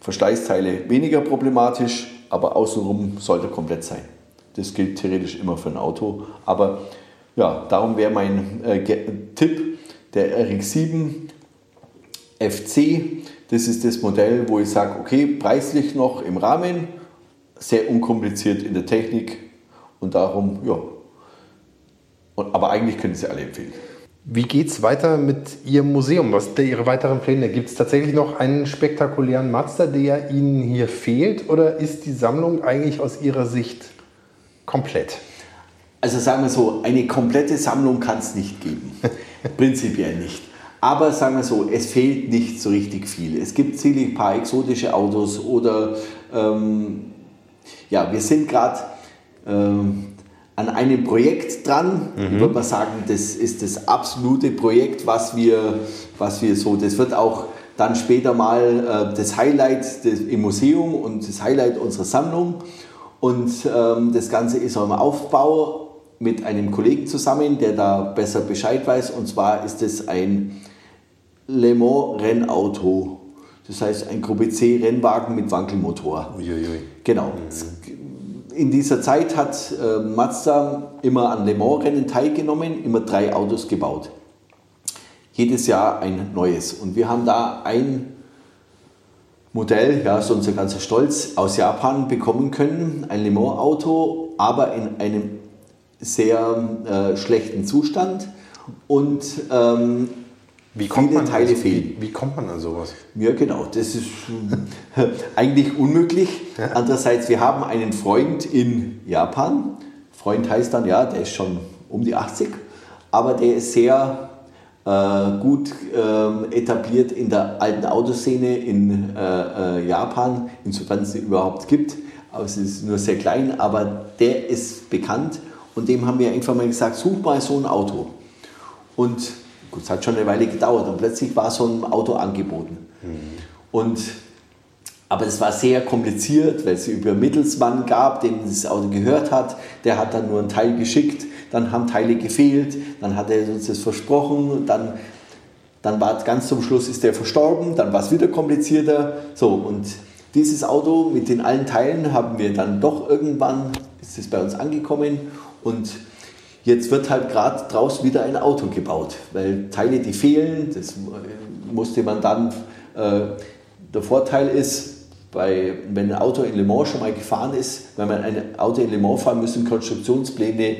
Verschleißteile weniger problematisch, aber außenrum sollte komplett sein. Das gilt theoretisch immer für ein Auto. Aber ja, darum wäre mein äh, Tipp der RX7 FC. Das ist das Modell, wo ich sage, okay, preislich noch im Rahmen, sehr unkompliziert in der Technik und darum, ja. Und, aber eigentlich können Sie alle empfehlen. Wie geht es weiter mit Ihrem Museum? Was sind Ihre weiteren Pläne? Gibt es tatsächlich noch einen spektakulären Mazda, der Ihnen hier fehlt? Oder ist die Sammlung eigentlich aus Ihrer Sicht komplett? Also sagen wir so, eine komplette Sammlung kann es nicht geben. Prinzipiell nicht. Aber sagen wir so, es fehlt nicht so richtig viel. Es gibt sicherlich ein paar exotische Autos oder ähm, ja, wir sind gerade ähm, an einem Projekt dran. Mhm. Ich würde mal sagen, das ist das absolute Projekt, was wir, was wir so, das wird auch dann später mal äh, das Highlight des, im Museum und das Highlight unserer Sammlung. Und ähm, das Ganze ist auch im Aufbau mit einem Kollegen zusammen, der da besser Bescheid weiß. Und zwar ist es ein Le Mans Rennauto. Das heißt ein Gruppe C Rennwagen mit Wankelmotor. Uiuiui. Genau. In dieser Zeit hat äh, Mazda immer an Le Mans Rennen teilgenommen, immer drei Autos gebaut. Jedes Jahr ein neues. Und wir haben da ein Modell, ja, so unser ganzer Stolz, aus Japan bekommen können, ein Le Mans Auto, aber in einem sehr äh, schlechten Zustand und ähm, wie kommt viele Teile also, fehlen. Wie, wie, kommt man an sowas? Ja, genau. Das ist äh, eigentlich unmöglich. Ja. Andererseits, wir haben einen Freund in Japan. Freund heißt dann, ja, der ist schon um die 80, aber der ist sehr äh, gut äh, etabliert in der alten Autoszene in äh, äh Japan, insofern es sie überhaupt gibt. Aber es ist nur sehr klein, aber der ist bekannt und dem haben wir einfach mal gesagt, such mal so ein Auto. Und Gut, es hat schon eine Weile gedauert und plötzlich war so ein Auto angeboten. Mhm. Und, aber es war sehr kompliziert, weil es über Mittelsmann gab, dem das Auto gehört hat. Der hat dann nur einen Teil geschickt, dann haben Teile gefehlt, dann hat er uns das versprochen, dann, dann war ganz zum Schluss ist der verstorben, dann war es wieder komplizierter. So, und dieses Auto mit den allen Teilen haben wir dann doch irgendwann, ist es bei uns angekommen und Jetzt wird halt gerade draußen wieder ein Auto gebaut, weil Teile, die fehlen, das musste man dann. Äh, der Vorteil ist, bei, wenn ein Auto in Le Mans schon mal gefahren ist, wenn man ein Auto in Le Mans fahren, müssen Konstruktionspläne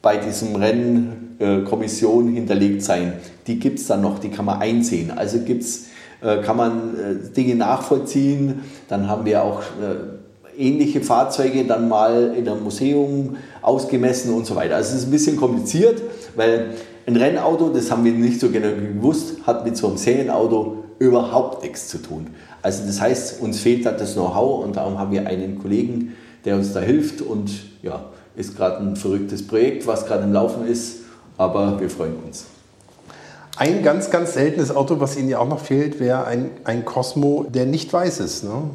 bei diesem Rennkommission äh, hinterlegt sein. Die gibt es dann noch, die kann man einsehen. Also gibt's, äh, kann man äh, Dinge nachvollziehen. Dann haben wir auch äh, ähnliche Fahrzeuge dann mal in einem Museum ausgemessen und so weiter. Also es ist ein bisschen kompliziert, weil ein Rennauto, das haben wir nicht so genau gewusst, hat mit so einem Serienauto überhaupt nichts zu tun. Also das heißt, uns fehlt da das Know-how und darum haben wir einen Kollegen, der uns da hilft und ja, ist gerade ein verrücktes Projekt, was gerade im Laufen ist, aber wir freuen uns. Ein ganz, ganz seltenes Auto, was Ihnen ja auch noch fehlt, wäre ein, ein Cosmo, der nicht weiß ist. Ne?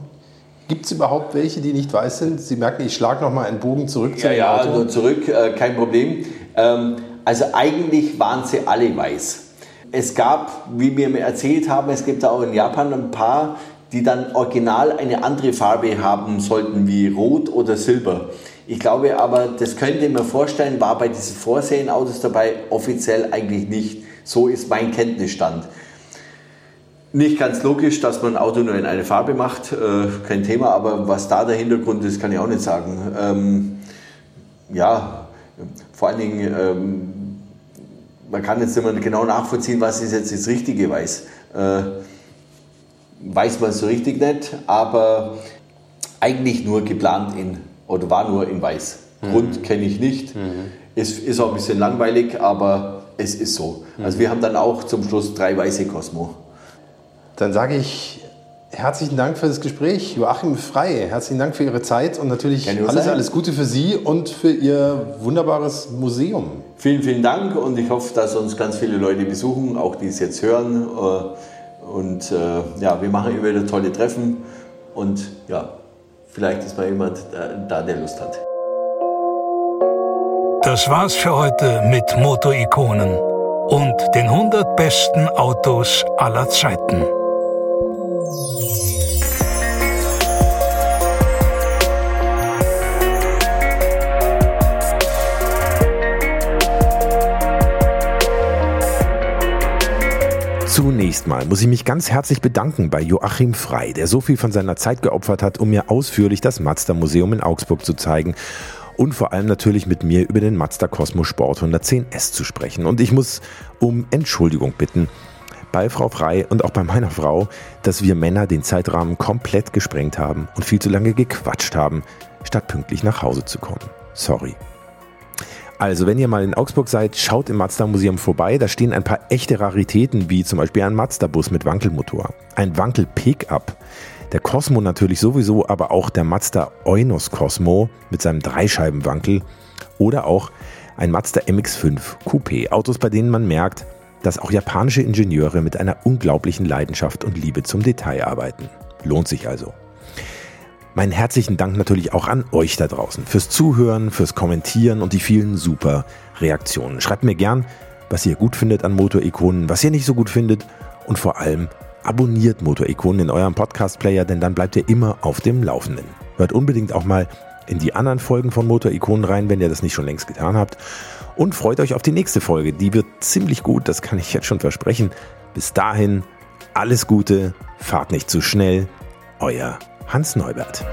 Gibt es überhaupt welche, die nicht weiß sind? Sie merken, ich schlage nochmal einen Bogen zurück zu ja, ja, Auto. Ja, nur zurück, äh, kein Problem. Ähm, also eigentlich waren sie alle weiß. Es gab, wie wir mir erzählt haben, es gibt auch in Japan ein paar, die dann original eine andere Farbe haben sollten, wie Rot oder Silber. Ich glaube aber, das könnte mir vorstellen, war bei diesen Vorserienautos dabei, offiziell eigentlich nicht. So ist mein Kenntnisstand. Nicht ganz logisch, dass man ein Auto nur in eine Farbe macht, äh, kein Thema, aber was da der Hintergrund ist, kann ich auch nicht sagen. Ähm, ja, vor allen Dingen, ähm, man kann jetzt immer genau nachvollziehen, was ist jetzt das richtige Weiß. Äh, weiß man so richtig nicht, aber eigentlich nur geplant in, oder war nur in Weiß. Mhm. Grund kenne ich nicht. Mhm. Ist, ist auch ein bisschen langweilig, aber es ist so. Mhm. Also wir haben dann auch zum Schluss drei weiße Cosmo. Dann sage ich herzlichen Dank für das Gespräch. Joachim Frei, herzlichen Dank für Ihre Zeit und natürlich alles, alles Gute für Sie und für Ihr wunderbares Museum. Vielen, vielen Dank und ich hoffe, dass uns ganz viele Leute besuchen, auch die es jetzt hören. Und äh, ja, wir machen immer wieder tolle Treffen und ja, vielleicht ist mal jemand da, der Lust hat. Das war's für heute mit Motorikonen und den 100 besten Autos aller Zeiten. Zunächst mal muss ich mich ganz herzlich bedanken bei Joachim Frei, der so viel von seiner Zeit geopfert hat, um mir ausführlich das Mazda Museum in Augsburg zu zeigen und vor allem natürlich mit mir über den Mazda Cosmo Sport 110S zu sprechen. Und ich muss um Entschuldigung bitten bei Frau Frei und auch bei meiner Frau, dass wir Männer den Zeitrahmen komplett gesprengt haben und viel zu lange gequatscht haben, statt pünktlich nach Hause zu kommen. Sorry. Also, wenn ihr mal in Augsburg seid, schaut im Mazda Museum vorbei. Da stehen ein paar echte Raritäten, wie zum Beispiel ein Mazda-Bus mit Wankelmotor, ein Wankel-Pickup, der Cosmo natürlich sowieso, aber auch der Mazda Eunos Cosmo mit seinem Dreischeibenwankel oder auch ein Mazda MX5 Coupé. Autos, bei denen man merkt, dass auch japanische Ingenieure mit einer unglaublichen Leidenschaft und Liebe zum Detail arbeiten. Lohnt sich also. Meinen herzlichen Dank natürlich auch an euch da draußen fürs Zuhören, fürs Kommentieren und die vielen super Reaktionen. Schreibt mir gern, was ihr gut findet an Motorikonen, was ihr nicht so gut findet und vor allem abonniert Motorikonen in eurem Podcast-Player, denn dann bleibt ihr immer auf dem Laufenden. Hört unbedingt auch mal in die anderen Folgen von Motorikonen rein, wenn ihr das nicht schon längst getan habt. Und freut euch auf die nächste Folge. Die wird ziemlich gut, das kann ich jetzt schon versprechen. Bis dahin, alles Gute, fahrt nicht zu schnell. Euer Hans Neubert.